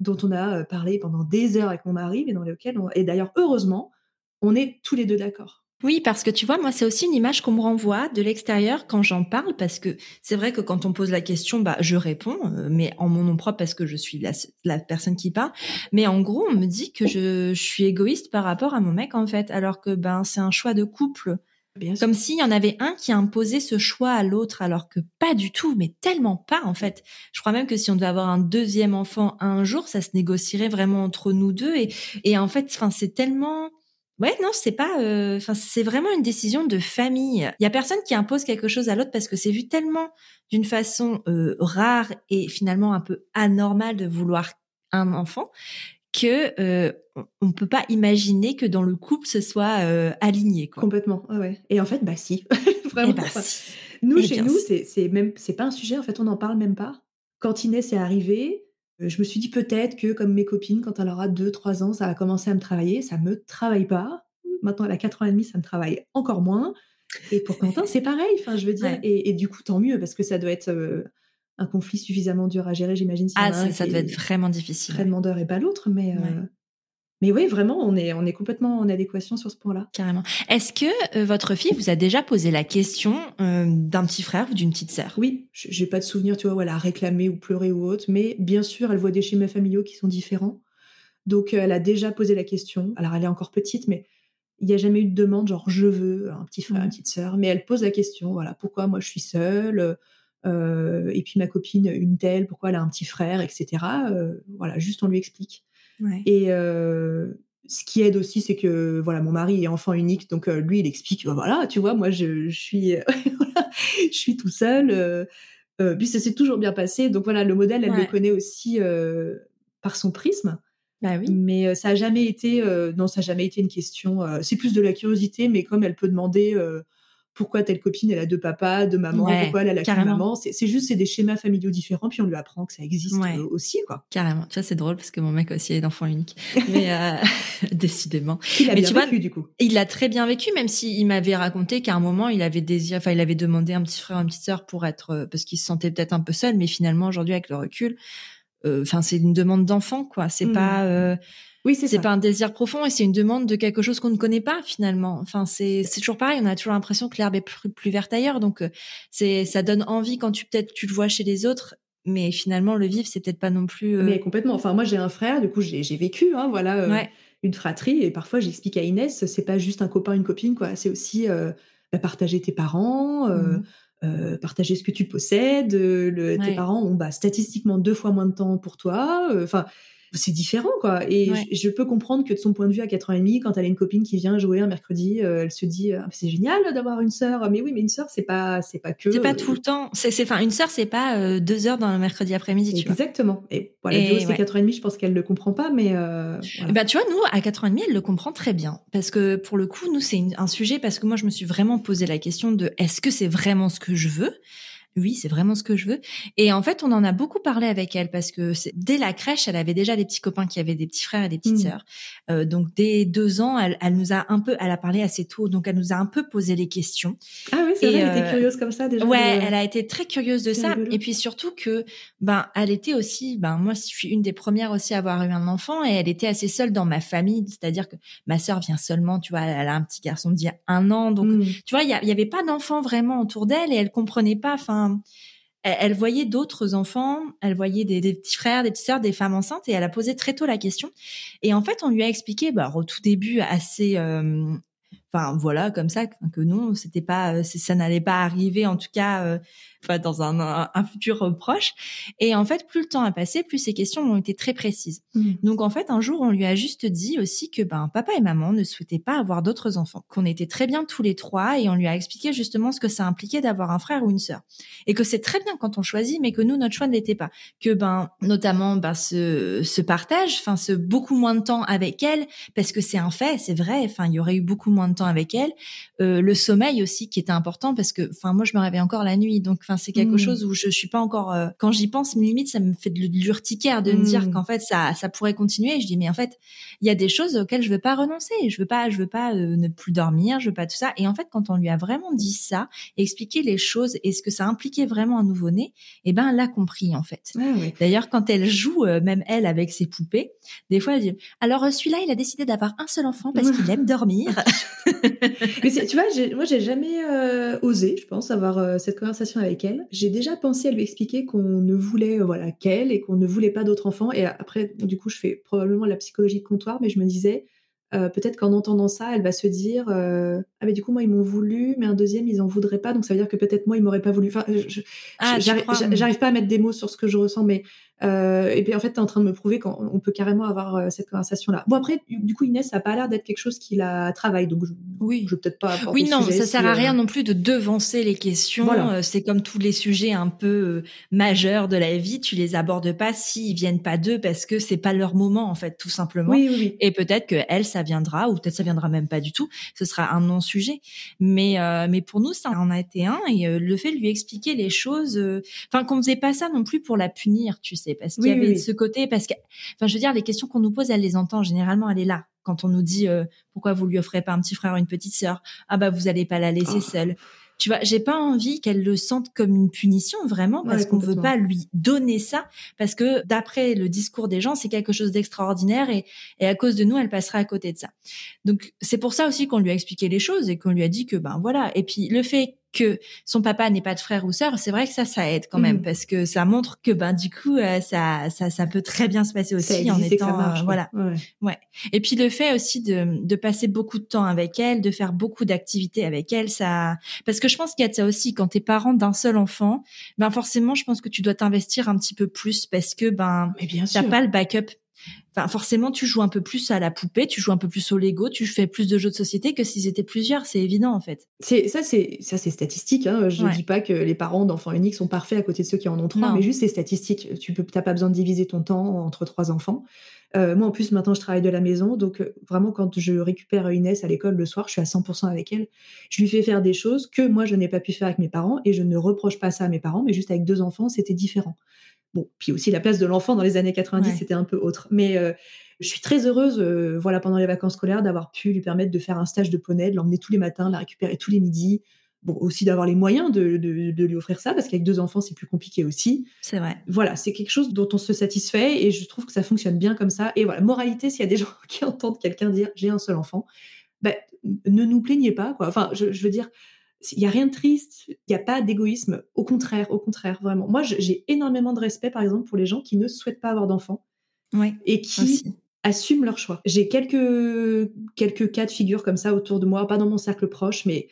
dont on a parlé pendant des heures avec mon mari, mais dans lesquels on, et d'ailleurs heureusement, on est tous les deux d'accord. Oui, parce que tu vois, moi, c'est aussi une image qu'on me renvoie de l'extérieur quand j'en parle, parce que c'est vrai que quand on pose la question, bah, je réponds, euh, mais en mon nom propre parce que je suis la, personne qui parle. Mais en gros, on me dit que je, suis égoïste par rapport à mon mec, en fait, alors que ben c'est un choix de couple. Comme s'il y en avait un qui imposait ce choix à l'autre, alors que pas du tout, mais tellement pas en fait. Je crois même que si on devait avoir un deuxième enfant un jour, ça se négocierait vraiment entre nous deux. Et, et en fait, enfin, c'est tellement Ouais, non, c'est pas. Euh, enfin, c'est vraiment une décision de famille. Il y a personne qui impose quelque chose à l'autre parce que c'est vu tellement d'une façon euh, rare et finalement un peu anormale de vouloir un enfant que euh, on peut pas imaginer que dans le couple ce soit euh, aligné. Quoi. Complètement. ouais. Et en fait, bah si. vraiment. Eh bah, Nous, eh chez nous, c'est c'est même c'est pas un sujet. En fait, on n'en parle même pas. Quand Inès est arrivée, je me suis dit peut-être que, comme mes copines, quand elle aura 2-3 ans, ça va commencer à me travailler. Ça me travaille pas. Maintenant, elle a 4 ans et demi, ça me travaille encore moins. Et pour Quentin, c'est pareil. Enfin, je veux dire. Et, du coup, tant mieux, parce que ça doit être euh, un conflit suffisamment dur à gérer, j'imagine. ah, ça, doit être vraiment difficile. Très demandeur et pas l'autre, mais. Euh, mais oui, vraiment, on est, on est complètement en adéquation sur ce point-là. Carrément. Est-ce que euh, votre fille vous a déjà posé la question euh, d'un petit frère ou d'une petite sœur? Oui, j'ai pas de souvenir, tu vois, où elle a réclamé ou pleuré ou autre, mais bien sûr, elle voit des schémas familiaux qui sont différents. Donc, elle a déjà posé la question. Alors, elle est encore petite, mais il n'y a jamais eu de demande, genre je veux un petit frère, une petite sœur. Mais elle pose la question, voilà, pourquoi moi je suis seule euh, Et puis ma copine, une telle, pourquoi elle a un petit frère, etc. voilà, juste on lui explique. Et ce qui aide aussi, c'est que voilà, mon mari est enfant unique, donc euh, lui, il explique, bah, voilà, tu vois, moi, je, je suis, je suis tout seul. Euh, puis ça s'est toujours bien passé. Donc voilà, le modèle, elle le connaît aussi par son prisme. Bah oui. Mais ça a jamais été, non, ça a jamais été une question. c'est plus de la curiosité, mais comme elle peut demander pourquoi telle copine elle a deux papas, deux mamans, pourquoi elle a la qu'une maman. C'est juste c'est des schémas familiaux différents, puis on lui apprend que ça existe euh, aussi quoi. Carrément. Tu vois c'est drôle parce que mon mec aussi est d'enfant unique, mais euh, décidément. Il a bien vécu du coup. Il l'a très bien vécu, même s'il m'avait raconté qu'à un moment il avait désiré, enfin il avait demandé un petit frère, une petite sœur pour être, euh, parce qu'il se sentait peut-être un peu seul, mais finalement aujourd'hui avec le recul, enfin c'est une demande d'enfant quoi. C'est mmh. pas oui, c'est C'est pas un désir profond et c'est une demande de quelque chose qu'on ne connaît pas finalement. Enfin, c'est toujours pareil. On a toujours l'impression que l'herbe est plus, verte ailleurs. Donc euh, c'est ça donne envie quand tu peut-être tu le vois chez les autres, mais finalement le vivre c'est peut-être pas non plus. Euh, mais complètement. Enfin, moi j'ai un frère. Du coup, j'ai vécu. Hein, voilà. Euh, une fratrie et parfois j'explique à Inès, c'est pas juste un copain, une copine, quoi. C'est aussi bah, partager tes parents, mmh. partager ce que tu possèdes. Le, Tes parents ont bah, statistiquement deux fois moins de temps pour toi. Enfin, c'est différent, quoi. Et je, peux comprendre que de son point de vue, à 4 ans et demi, quand elle a une copine qui vient jouer un mercredi, euh, elle se dit ah, c'est génial d'avoir une sœur. Mais oui, mais une sœur, c'est pas, c'est pas que. C'est pas tout le temps. C'est, enfin, une sœur, c'est pas euh, deux heures dans le mercredi après-midi. Exactement. Et voilà, et c'est 4 ans et demi, je pense qu'elle le comprend pas, mais. Euh, Bah, tu vois, nous, à 4 ans et demi, elle le comprend très bien, parce que pour le coup, nous, c'est un sujet parce que moi, je me suis vraiment posé la question de est-ce que c'est vraiment ce que je veux? Oui, c'est vraiment ce que je veux. Et en fait, on en a beaucoup parlé avec elle parce que dès la crèche, elle avait déjà des petits copains qui avaient des petits frères et des petites mmh. sœurs. Euh, donc dès deux ans, elle, elle, nous a un peu, elle a parlé assez tôt, donc elle nous a un peu posé les questions. Ah oui, c'est vrai, elle était euh, curieuse comme ça déjà. Ouais, elle a été très curieuse de ça. Et puis surtout que, ben, elle était aussi, ben moi, je suis une des premières aussi à avoir eu un enfant et elle était assez seule dans ma famille, c'est-à-dire que ma sœur vient seulement, tu vois, elle a un petit garçon d'il y a un an, donc mmh. tu vois, il y, y, avait pas d'enfant vraiment autour d'elle et elle comprenait pas, enfin elle, voyait d'autres enfants, elle voyait des, petits frères, des petites sœurs, des femmes enceintes, et elle a posé très tôt la question. Et en fait, on lui a expliqué, bah, au tout début, assez, euh, enfin voilà, comme ça, que non, c'était pas, ça n'allait pas arriver, en tout cas. Euh, dans un, un, futur proche. Et en fait, plus le temps a passé, plus ces questions ont été très précises. Mmh. Donc en fait, un jour, on lui a juste dit aussi que ben papa et maman ne souhaitaient pas avoir d'autres enfants, qu'on était très bien tous les trois, et on lui a expliqué justement ce que ça impliquait d'avoir un frère ou une sœur, et que c'est très bien quand on choisit, mais que nous notre choix ne l'était pas, que ben notamment ben ce, ce partage, enfin ce beaucoup moins de temps avec elle, parce que c'est un fait, c'est vrai, enfin il y aurait eu beaucoup moins de temps avec elle, euh, le sommeil aussi qui était important parce que enfin moi je me réveille encore la nuit, donc c'est quelque mmh. chose où je suis pas encore. Euh, quand j'y pense, limite, ça me fait de l'urticaire de me dire mmh. qu'en fait, ça, ça pourrait continuer. je dis, mais en fait, il y a des choses auxquelles je veux pas renoncer. Je veux pas, je veux pas euh, ne plus dormir. Je veux pas tout ça. Et en fait, quand on lui a vraiment dit ça, expliqué les choses et ce que ça impliquait vraiment un nouveau-né, eh ben, elle a compris en fait. Ah D'ailleurs, quand elle joue, euh, même elle, avec ses poupées, des fois, elle dit, alors celui-là, il a décidé d'avoir un seul enfant parce qu'il aime dormir. mais tu vois, moi, j'ai jamais osé, je pense, avoir cette conversation avec elle. J'ai déjà pensé à lui expliquer qu'on ne voulait euh, voilà qu'elle et qu'on ne voulait pas d'autres enfants. Et après, du coup, je fais probablement la psychologie de comptoir, mais je me disais euh, peut-être qu'en entendant ça, elle va se dire euh, ah mais du coup moi ils m'ont voulu, mais un deuxième ils en voudraient pas, donc ça veut dire que peut-être moi ils m'auraient pas voulu. Enfin, ah, j'arrive pas à mettre des mots sur ce que je ressens, mais euh, et puis en fait, tu es en train de me prouver qu'on peut carrément avoir euh, cette conversation-là. Bon après, du coup, Inès, ça a pas l'air d'être quelque chose qui la travaille, donc je, oui, je vais peut-être pas. Oui, non, ça sert à rien non plus de devancer les questions. Euh, c'est comme tous les sujets un peu majeurs de la vie, tu les abordes pas s'ils viennent pas d'eux parce que c'est pas leur moment en fait, tout simplement. Oui, oui, Et peut-être que elle, ça viendra, ou peut-être ça viendra même pas du tout. Ce sera un non-sujet. Mais mais pour nous, ça en a été un. Et le fait de lui expliquer les choses, enfin qu'on faisait pas ça non plus pour la punir, tu sais parce qu'il y avait ce côté, parce que, enfin, je veux dire, les questions qu'on nous pose, elle les entend. Généralement, elle est là. Quand on nous dit euh, pourquoi vous lui offrez pas un petit frère ou une petite sœur, ah bah vous allez pas la laisser oh. seule. Tu vois, j'ai pas envie qu'elle le sente comme une punition vraiment parce qu'on veut pas lui donner ça parce que d'après le discours des gens, c'est quelque chose d'extraordinaire et, et à cause de nous, elle passera à côté de ça. Donc c'est pour ça aussi qu'on lui a expliqué les choses et qu'on lui a dit que ben voilà. Et puis le fait que son papa n'ait pas de frère ou sœur, c'est vrai que ça, ça aide quand même mmh. parce que ça montre que ben du coup euh, ça, ça, ça peut très bien se passer aussi en étant euh, voilà, ouais. Et puis le fait aussi de, de passer beaucoup de temps avec elle, de faire beaucoup d'activités avec elle, ça, parce que je pense qu'il y a de ça aussi quand t'es parent d'un seul enfant, ben forcément je pense que tu dois t'investir un petit peu plus parce que ben t'as pas le backup Enfin, forcément, tu joues un peu plus à la poupée, tu joues un peu plus au Lego, tu fais plus de jeux de société que s'ils étaient plusieurs. C'est évident, en fait. C'est ça, c'est ça, c'est statistique. Hein. Je ne dis pas que les parents d'enfants uniques sont parfaits à côté de ceux qui en ont trois, mais juste c'est statistique. Tu peux, t'as pas besoin de diviser ton temps entre trois enfants. Euh, moi, en plus, maintenant, je travaille de la maison, donc euh, vraiment, quand je récupère Inès à l'école le soir, je suis à 100% avec elle. Je lui fais faire des choses que moi, je n'ai pas pu faire avec mes parents, et je ne reproche pas ça à mes parents, mais juste avec deux enfants, c'était différent. Bon, puis aussi la place de l'enfant dans les années 90, c'était un peu autre. Mais euh, je suis très heureuse, euh, voilà, pendant les vacances scolaires, d'avoir pu lui permettre de faire un stage de poney, de l'emmener tous les matins, de la récupérer tous les midis. Bon, aussi d'avoir les moyens de, de, lui offrir ça, parce qu'avec deux enfants, c'est plus compliqué aussi. C'est vrai. Voilà, c'est quelque chose dont on se satisfait et je trouve que ça fonctionne bien comme ça. Et voilà, moralité, s'il y a des gens qui entendent quelqu'un dire j'ai un seul enfant, ben, ne nous plaignez pas, quoi. Enfin, je, je veux dire, il y a rien de triste, il n'y a pas d'égoïsme. Au contraire, au contraire, vraiment. Moi, j'ai énormément de respect, par exemple, pour les gens qui ne souhaitent pas avoir d'enfants ouais, et qui assument leur choix. J'ai quelques quelques cas de figure comme ça autour de moi, pas dans mon cercle proche, mais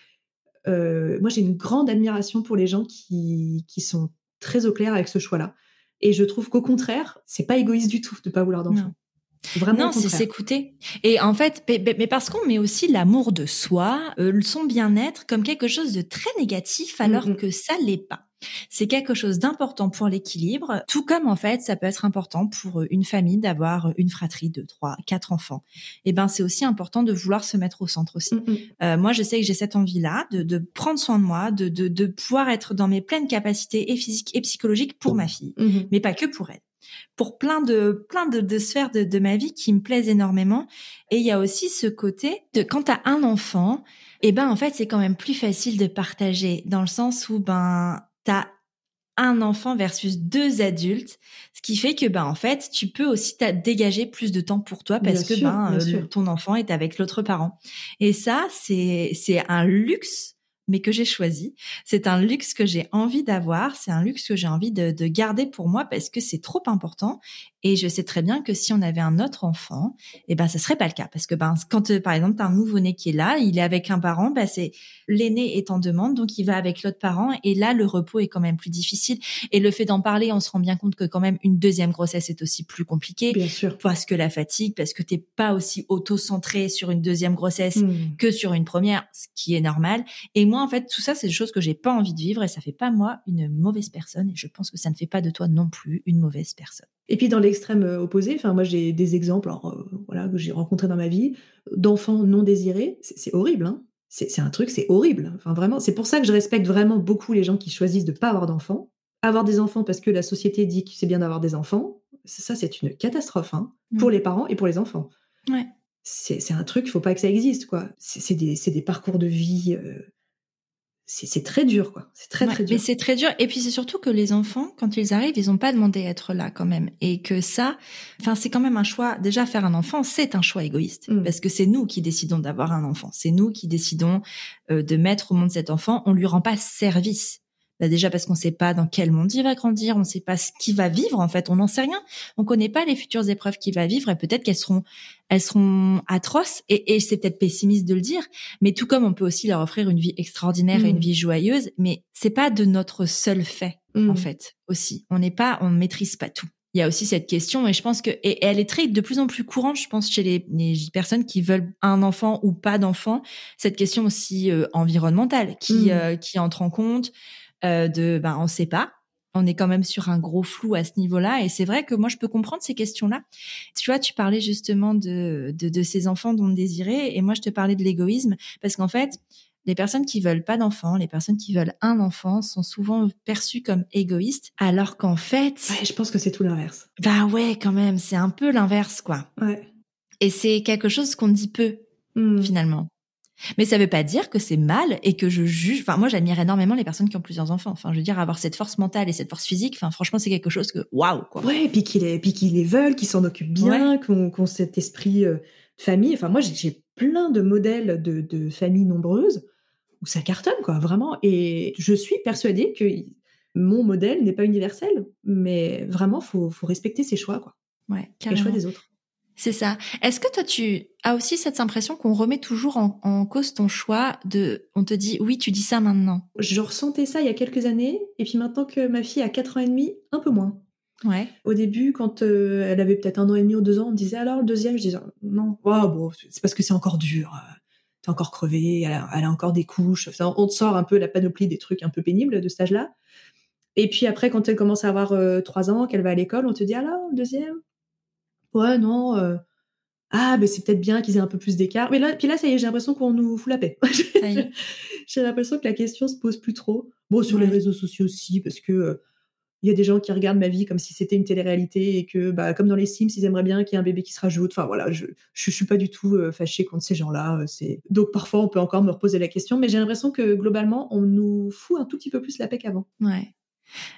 euh, moi, j'ai une grande admiration pour les gens qui qui sont très au clair avec ce choix-là. Et je trouve qu'au contraire, c'est pas égoïste du tout de pas vouloir d'enfants. Vraiment non, c'est s'écouter. Et en fait, mais parce qu'on met aussi l'amour de soi, euh, son bien-être comme quelque chose de très négatif alors que ça l'est pas. C'est quelque chose d'important pour l'équilibre, tout comme en fait ça peut être important pour euh, une famille d'avoir une fratrie de trois, quatre enfants. Et eh ben c'est aussi important de vouloir se mettre au centre aussi. Euh, moi je sais que j'ai cette envie-là de, de, prendre soin de moi, de, de, de, pouvoir être dans mes pleines capacités et physiques et psychologiques pour ma fille, mais pas que pour elle pour plein de plein de, sphères de, ma vie qui me plaisent énormément. Et il y a aussi ce côté de quand tu as un enfant, et eh ben en fait c'est quand même plus facile de partager dans le sens où ben t'as un enfant versus deux adultes, ce qui fait que ben en fait tu peux aussi dégager plus de temps pour toi parce que ben euh, ton enfant est avec l'autre parent. Et ça c'est c'est un luxe mais que j'ai choisi. C'est un luxe que j'ai envie d'avoir, c'est un luxe que j'ai envie de, de, garder pour moi parce que c'est trop important et je sais très bien que si on avait un autre enfant, eh ben ça serait pas le cas parce que ben quand euh, par exemple as un nouveau-né qui est là, il est avec un parent, ben c'est l'aîné est en demande donc il va avec l'autre parent et là le repos est quand même plus difficile et le fait d'en parler, on se rend bien compte que quand même une deuxième grossesse est aussi plus compliquée bien sûr. parce que la fatigue parce que t'es pas aussi auto-centré sur une deuxième grossesse hmm. que sur une première, ce qui est normal et moi en fait tout ça c'est des choses que j'ai pas envie de vivre et ça fait pas moi une mauvaise personne et je pense que ça ne fait pas de toi non plus une mauvaise personne. Et puis dans l'extrême euh, opposé, enfin moi j'ai des exemples euh, voilà, que j'ai rencontrés dans ma vie d'enfants non désirés. C'est horrible, hein c'est un truc, c'est horrible. Enfin vraiment, c'est pour ça que je respecte vraiment beaucoup les gens qui choisissent de pas avoir d'enfants. Avoir des enfants parce que la société dit que c'est bien d'avoir des enfants, ça c'est une catastrophe hein, mmh. pour les parents et pour les enfants. Ouais. C'est un truc, il faut pas que ça existe quoi. C'est des, des, parcours de vie. Euh, c'est très dur, quoi. C'est très, très dur. Mais c'est très dur. Et puis, c'est surtout que les enfants, quand ils arrivent, ils n'ont pas demandé à être là, quand même. Et que ça, enfin, c'est quand même un choix. Déjà, faire un enfant, c'est un choix égoïste. Mm. Parce que c'est nous qui décidons d'avoir un enfant. C'est nous qui décidons euh, de mettre au monde cet enfant. On lui rend pas service. Bah, déjà parce qu'on ne sait pas dans quel monde il va grandir, on ne sait pas ce qu'il va vivre en fait, on n'en sait rien. On connaît pas les futures épreuves qu'il va vivre et peut-être qu'elles seront elles seront atroces et, et c'est peut-être pessimiste de le dire, mais tout comme on peut aussi leur offrir une vie extraordinaire et une mmh. vie joyeuse, mais c'est pas de notre seul fait en mmh. fait aussi. On n'est pas, on maîtrise pas tout il y a aussi cette question et je pense que et elle est très de plus en plus courante je pense chez les, les personnes qui veulent un enfant ou pas d'enfant cette question aussi euh, environnementale qui mmh. euh, qui entre en compte euh, de ben on sait pas on est quand même sur un gros flou à ce niveau-là et c'est vrai que moi je peux comprendre ces questions-là. Tu vois, tu parlais justement de, de, de ces enfants dont désirés et moi je te parlais de l'égoïsme parce qu'en fait, les personnes qui veulent pas d'enfants, les personnes qui veulent un enfant sont souvent perçues comme égoïstes alors qu'en fait, ouais, je pense que c'est tout l'inverse. Bah ouais, quand même, c'est un peu l'inverse quoi. Ouais. Et c'est quelque chose qu'on dit peu mmh. finalement. Mais ça veut pas dire que c'est mal et que je juge. Enfin, moi, j'admire énormément les personnes qui ont plusieurs enfants. Enfin, je veux dire, avoir cette force mentale et cette force physique. Enfin, franchement, c'est quelque chose que waouh, quoi. Ouais, et puis qu'ils les, qu'ils les veulent, qu'ils s'en occupent bien, qu'on qu'on cet esprit euh, de famille. Enfin, moi, j'ai- plein de modèles de, de familles nombreuses où ça cartonne, quoi, vraiment. Et je suis persuadée que mon modèle n'est pas universel, mais vraiment, faut, faut respecter ses choix, quoi, Ouais, les choix des autres. C'est ça. Est-ce que toi, tu as aussi cette impression qu'on remet toujours en, en cause ton choix de, on te dit, oui, tu dis ça maintenant? Je ressentais ça il y a quelques années, et puis maintenant que ma fille a 4 ans et demi, un peu moins. Ouais. Au début, quand euh, elle avait peut-être un an et demi ou deux ans, on me disait alors le deuxième, je disais non, oh, bon, c'est parce que c'est encore dur, euh, t'es encore crevé, elle a, elle a encore des couches. Enfin, on te sort un peu la panoplie des trucs un peu pénibles de cet âge-là. Et puis après, quand elle commence à avoir euh, trois ans, qu'elle va à l'école, on te dit alors le deuxième, ouais non, euh, ah mais c'est peut-être bien qu'ils aient un peu plus d'écart. Mais là, puis là, ça y est, j'ai l'impression qu'on nous fout la paix. J'ai l'impression que la question se pose plus trop. Bon, sur les réseaux sociaux aussi, parce que euh, il y a des gens qui regardent ma vie comme si c'était une télé-réalité et que, bah, comme dans les Sims, ils aimeraient bien qu'il y ait un bébé qui se rajoute. Enfin voilà, je, je, suis pas du tout euh, fâchée contre ces gens-là. euh, C'est donc parfois on peut encore me reposer la question, mais j'ai l'impression que globalement on nous fout un tout petit peu plus la paix qu'avant. Ouais.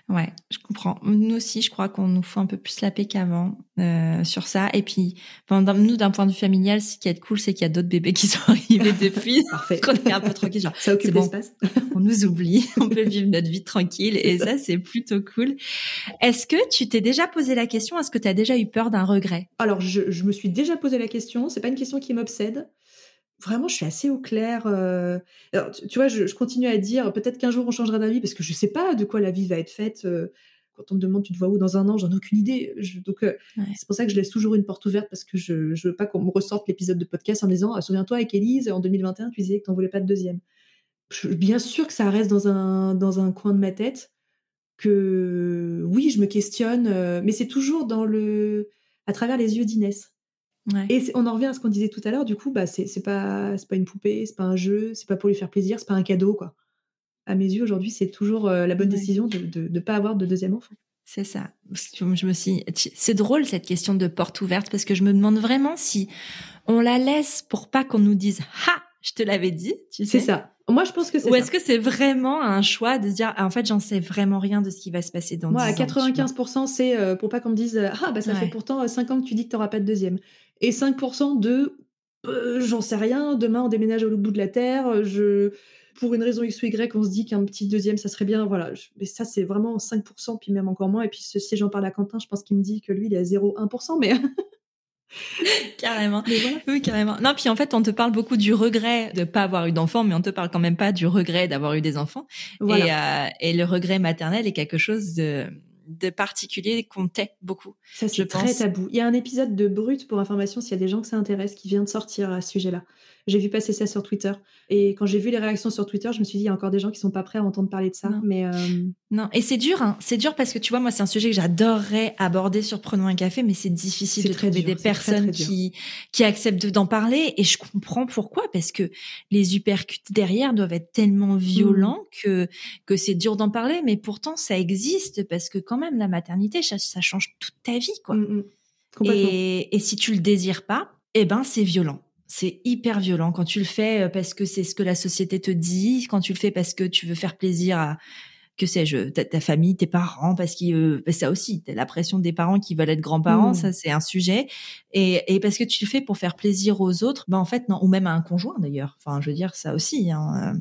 Ouais, je comprends. Nous aussi, je crois qu'on nous fout un peu plus la paix qu'avant euh, sur ça. Et puis, nous, d'un point de vue familial, ce qui est cool, c'est qu'il y a d'autres bébés qui sont arrivés depuis. Parfait. qu'on est un peu tranquille, genre, Ça occupe bon. l'espace. on nous oublie, on peut vivre notre vie tranquille. Et ça, c'est plutôt cool. Est-ce que tu t'es déjà posé la question, est-ce que tu as déjà eu peur d'un regret? Alors, je, je me suis déjà posé la question. C'est pas une question qui m'obsède. Vraiment, je suis assez au clair. euh. Alors, tu, vois, je, je continue à dire peut-être qu'un jour on changera d'avis parce que je sais pas de quoi la vie va être faite. euh. Quand on me demande tu te vois où dans un an, j'en ai aucune idée. Je- donc, euh, Ouais. c'est pour ça que je laisse toujours une porte ouverte parce que je, je veux pas qu'on me ressorte l'épisode de podcast en disant ah, souviens-toi avec Élise en 2021 tu disais que t'en voulais pas de deuxième. Bien sûr que ça reste dans un dans un coin de ma tête que oui je me questionne, mais c'est toujours dans le à travers les yeux d'Inès. Ouais. Et on en revient à ce qu'on disait tout à l'heure, du coup, bah, c'est pas, une poupée, c'est pas un jeu, c'est pas pour lui faire plaisir, c'est pas un cadeau, quoi. À mes yeux, aujourd'hui, c'est toujours euh, la bonne Ouais. décision de ne pas avoir de deuxième enfant. C'est ça. Je me suis. C'est drôle cette question de porte ouverte parce que je me demande vraiment si on la laisse pour pas qu'on nous dise ha, je te l'avais dit. Tu sais. C'est ça. Moi, je pense que c'est Ou est-ce que c'est vraiment un choix de se dire ah, en fait j'en sais vraiment rien de ce qui va se passer dans Moi, 10 à ans, tu vois. 95%, c'est euh, pour pas qu'on me dise euh, Ah, bah ça fait pourtant 5 ans que tu dis que tu n'auras pas de deuxième. Et 5% de euh, J'en sais rien, demain on déménage au bout de la terre, euh, je... pour une raison X ou Y, on se dit qu'un petit deuxième ça serait bien. Voilà. Mais ça, c'est vraiment 5%, puis même encore moins. Et puis si j'en parle à Quentin, je pense qu'il me dit que lui, il est à 0,1%. Mais, Carrément. mais voilà. Oui, carrément. Non, puis en fait, on te parle beaucoup du regret de pas avoir eu d'enfants, mais on te parle quand même pas du regret d'avoir eu des enfants. voilà. Et, euh, et le regret maternel est quelque chose de, de particulier qu'on tait beaucoup. Ça, c'est très pense. tabou. Il y a un épisode de Brut, pour information, s'il y a des gens que ça intéresse, qui vient de sortir à ce sujet-là. J'ai vu passer ça sur Twitter. Et quand j'ai vu les réactions sur Twitter, je me suis dit, il y a encore des gens qui sont pas prêts à entendre parler de ça. Non. Mais euh, Non, et c'est dur, hein. C'est dur parce que tu vois, moi, c'est un sujet que j'adorerais aborder sur Prenons un café, mais c'est difficile de trouver dur, des très, personnes très qui, qui acceptent d'en parler. Et je comprends pourquoi, parce que les uppercuts derrière doivent être tellement violents Mm. que, que c'est dur d'en parler. Mais pourtant, ça existe parce que quand même, la maternité, ça, ça change toute ta vie, quoi. mm, mm. Et, et si tu le désires pas, eh ben c'est violent. C'est hyper violent. Quand tu le fais euh, parce que c'est ce que la société te dit, quand tu le fais parce que tu veux faire plaisir à que sais-je, ta, ta famille, tes parents, parce que euh, bah, ça aussi, t'as la pression des parents qui veulent être grands-parents, Mm. ça c'est un sujet, et, et parce que tu le fais pour faire plaisir aux autres, ben en fait non, ou même à un conjoint d'ailleurs. Enfin, je veux dire ça aussi. Hein,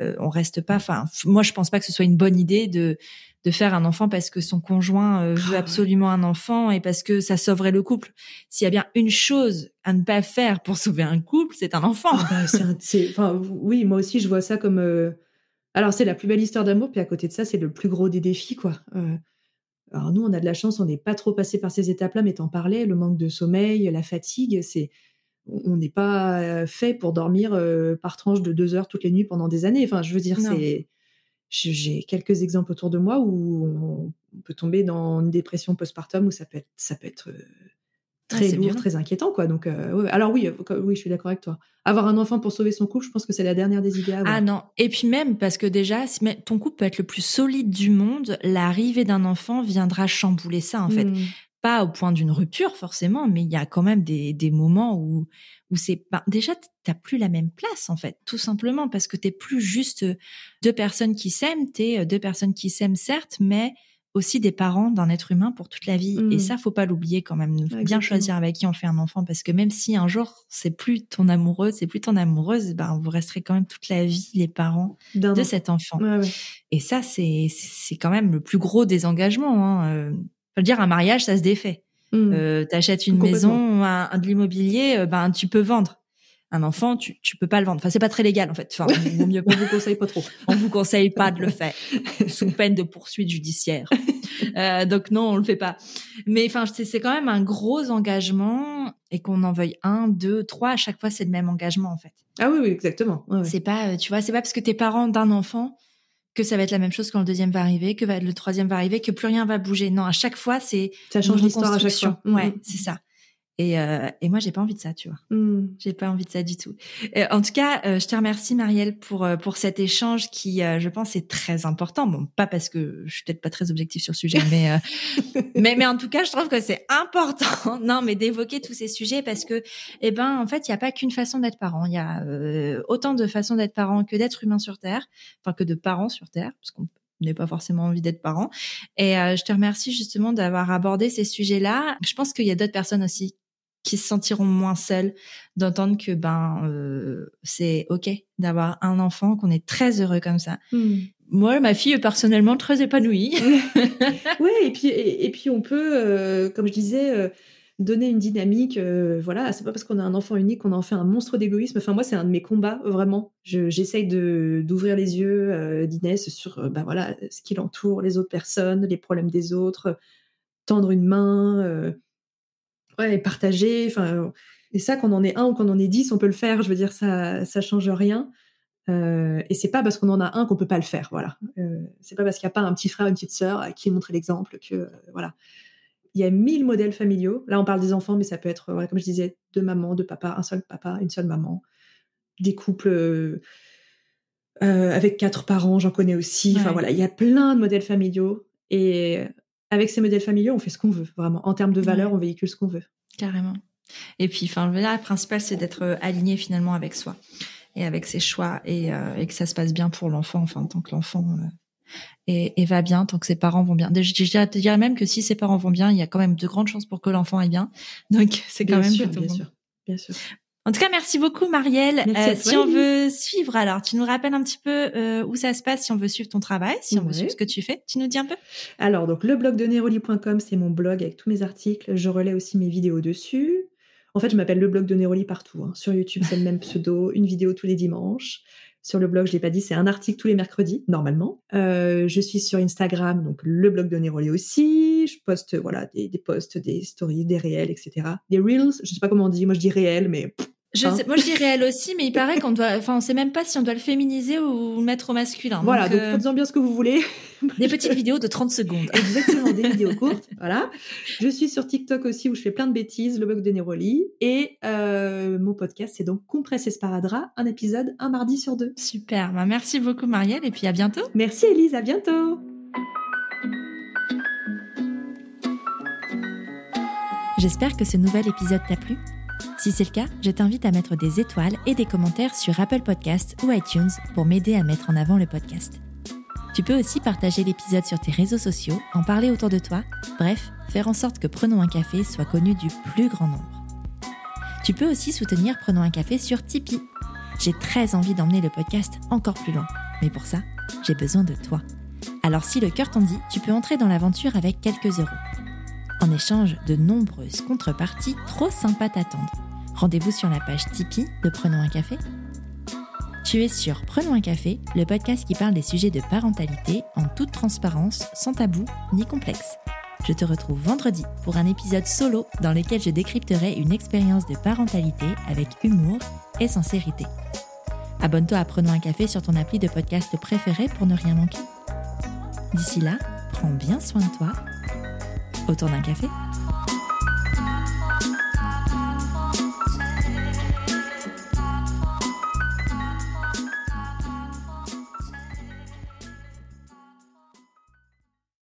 euh, euh, on reste pas. Enfin, moi je pense pas que ce soit une bonne idée de de faire un enfant parce que son conjoint euh, Ah veut absolument un enfant et parce que ça sauverait le couple. S'il y a bien une chose à ne pas faire pour sauver un couple, c'est un enfant. Ah bah, c'est un- c'est- enfin, oui, moi aussi, je vois ça comme. Alors, c'est la plus belle histoire d'amour, puis à côté de ça, c'est le plus gros des défis, quoi. Euh, Alors, nous, on a de la chance, on n'est pas trop passé par ces étapes-là, mais t'en parlais, le manque de sommeil, la fatigue, c'est. On n'est pas euh, fait pour dormir euh, par tranche de deux heures toutes les nuits pendant des années. Enfin, je veux dire, c'est. J'ai quelques exemples autour de moi où on peut tomber dans une dépression postpartum où ça peut être, ça peut être très c'est lourd, violent. très inquiétant, quoi. Donc, euh, ouais, alors oui, euh, oui, je suis d'accord avec toi. Avoir un enfant pour sauver son couple, je pense que c'est la dernière des idées à avoir. Ah non. Et puis même parce que déjà, si ton couple peut être le plus solide du monde, l'arrivée d'un enfant viendra chambouler ça en fait. Mm. pas au point d'une rupture forcément, mais il y a quand même des, des moments où où c'est ben, déjà t'as plus la même place en fait, tout simplement parce que t'es plus juste deux personnes qui s'aiment, t'es deux personnes qui s'aiment certes, mais aussi des parents d'un être humain pour toute la vie. Et mmh. ça, faut pas l'oublier quand même. Bien choisir avec qui on fait un enfant parce que même si un jour c'est plus ton amoureuse, c'est plus ton amoureuse, ben vous resterez quand même toute la vie les parents de cet enfant. Et ça, c'est c'est quand même le plus gros désengagement. Hein. Euh, faut dire, un mariage, ça se défait. Mmh. Euh, T'achètes une maison, un, de l'immobilier, euh, ben tu peux vendre un enfant, tu, tu peux pas le vendre. Enfin, c'est pas très légal en fait. Enfin, vaut mieux. Vous conseille pas trop. On vous conseille pas de le faire sous peine de poursuite judiciaire. Euh, donc non, on le fait pas. Mais enfin, c'est quand même un gros engagement et qu'on en veuille un, deux, trois. À chaque fois, c'est le même engagement en fait. Ah oui, oui, exactement. C'est pas, euh, tu vois, c'est pas parce que t'es parent d'un enfant que ça va être la même chose quand le deuxième va arriver, que le troisième va arriver, que plus rien va bouger. Non, à chaque fois, c'est ça change l'histoire à chaque fois. Ouais, mm. c'est ça. Et, euh, et moi, j'ai pas envie de ça, tu vois. Mmh. J'ai pas envie de ça du tout. en tout cas, euh, je te remercie, Marielle, pour euh, pour cet échange qui, euh, je pense, est très important. Bon, pas parce que je suis peut-être pas très objective sur le sujet, mais mais mais en tout cas, je trouve que c'est important. non, mais d'évoquer tous ces sujets parce que, eh ben, en fait, il y a pas qu'une façon d'être parent. Il y a autant de façons d'être parent que d'être humain sur terre, enfin que de parents sur terre, parce qu'on n'est pas forcément envie d'être parent. Et je te remercie justement d'avoir abordé ces sujets-là. Je pense qu'il y a d'autres personnes aussi qui se sentiront moins seuls d'entendre que ben euh, c'est ok d'avoir un enfant qu'on est très heureux comme ça. Hmm. moi ma fille est personnellement très épanouie. Oui et puis et, puis on peut euh, comme je disais euh, donner une dynamique voilà c'est pas parce qu'on a un enfant unique qu'on en fait un monstre d'égoïsme. Enfin moi c'est un de mes combats vraiment. J'essaye de d'ouvrir les yeux d'Inès sur ben voilà ce qui l'entoure les autres personnes les problèmes des autres tendre une main ouais, partager. Enfin, et ça, qu'on en est un ou qu'on en est dix, on peut le faire. Je veux dire, ça, ça change rien. Euh, et c'est pas parce qu'on en a un qu'on peut pas le faire. Voilà. Euh, c'est pas parce qu'il n'y a pas un petit frère, une petite sœur à qui montrer l'exemple que euh, voilà. Il y a mille modèles familiaux. Là, on parle des enfants, mais ça peut être, comme je disais, deux mamans, deux papas, un seul papa, une seule maman, des couples euh, avec quatre parents, j'en connais aussi. Enfin voilà, il y a plein de modèles familiaux. Et avec ces modèles familiaux, on fait ce qu'on veut, vraiment. En termes de valeur, on véhicule ce qu'on veut. Carrément. Et puis, enfin, le principal, c'est d'être euh, aligné finalement avec soi et avec ses choix et, euh, que ça se passe bien pour l'enfant, enfin, tant que l'enfant euh, et, va bien, tant que ses parents vont bien. Je, te dirais même que si ses parents vont bien, il y a quand même de grandes chances pour que l'enfant aille bien. Donc, c'est quand même sûr, bien sûr. Bien sûr. En tout cas, merci beaucoup, Marielle. Euh, si on veut suivre, alors, tu nous rappelles un petit peu euh, où ça se passe si on veut suivre ton travail, si on veut suivre ce que tu fais. Tu nous dis un peu Alors, donc, le blog de Neroli.com, c'est mon blog avec tous mes articles. Je relais aussi mes vidéos dessus. En fait, je m'appelle le blog de Neroli partout. Hein. Sur YouTube, c'est le même pseudo, une vidéo tous les dimanches. Sur le blog, je l'ai pas dit, c'est un article tous les mercredis, normalement. Euh, je suis sur Instagram, donc le blog de Neroli aussi. Je poste voilà des, des posts, des stories, des réels, etc. Des reels, je sais pas comment on dit, moi je dis réels, mais je hein sais, moi, je dis réel aussi, mais il paraît qu'on doit, enfin, on sait même pas si on doit le féminiser ou le mettre au masculin. Voilà, donc, euh, faites-en bien ce que vous voulez. Des petites vidéos de 30 secondes. Exactement, des vidéos courtes. Voilà. Je suis sur TikTok aussi où je fais plein de bêtises, le blog de Neroli. Et euh, mon podcast, c'est donc Compresse Esparadra, un épisode un mardi sur deux. Super. Bah, merci beaucoup, Marielle, et puis à bientôt. Merci, Elise. À bientôt. J'espère que ce nouvel épisode t'a plu. Si c'est le cas, je t'invite à mettre des étoiles et des commentaires sur Apple Podcasts ou iTunes pour m'aider à mettre en avant le podcast. Tu peux aussi partager l'épisode sur tes réseaux sociaux, en parler autour de toi, bref, faire en sorte que Prenons un café soit connu du plus grand nombre. Tu peux aussi soutenir Prenons un café sur Tipeee. J'ai très envie d'emmener le podcast encore plus loin, mais pour ça, j'ai besoin de toi. Alors si le cœur t'en dit, tu peux entrer dans l'aventure avec quelques euros. En échange de nombreuses contreparties trop sympas t'attendent Rendez-vous sur la page Tipeee de Prenons un café. Tu es sur Prenons un café, le podcast qui parle des sujets de parentalité en toute transparence, sans tabou ni complexe. Je te retrouve vendredi pour un épisode solo dans lequel je décrypterai une expérience de parentalité avec humour et sincérité. Abonne-toi à Prenons un café sur ton appli de podcast préféré pour ne rien manquer. D'ici là, prends bien soin de toi autour d'un café.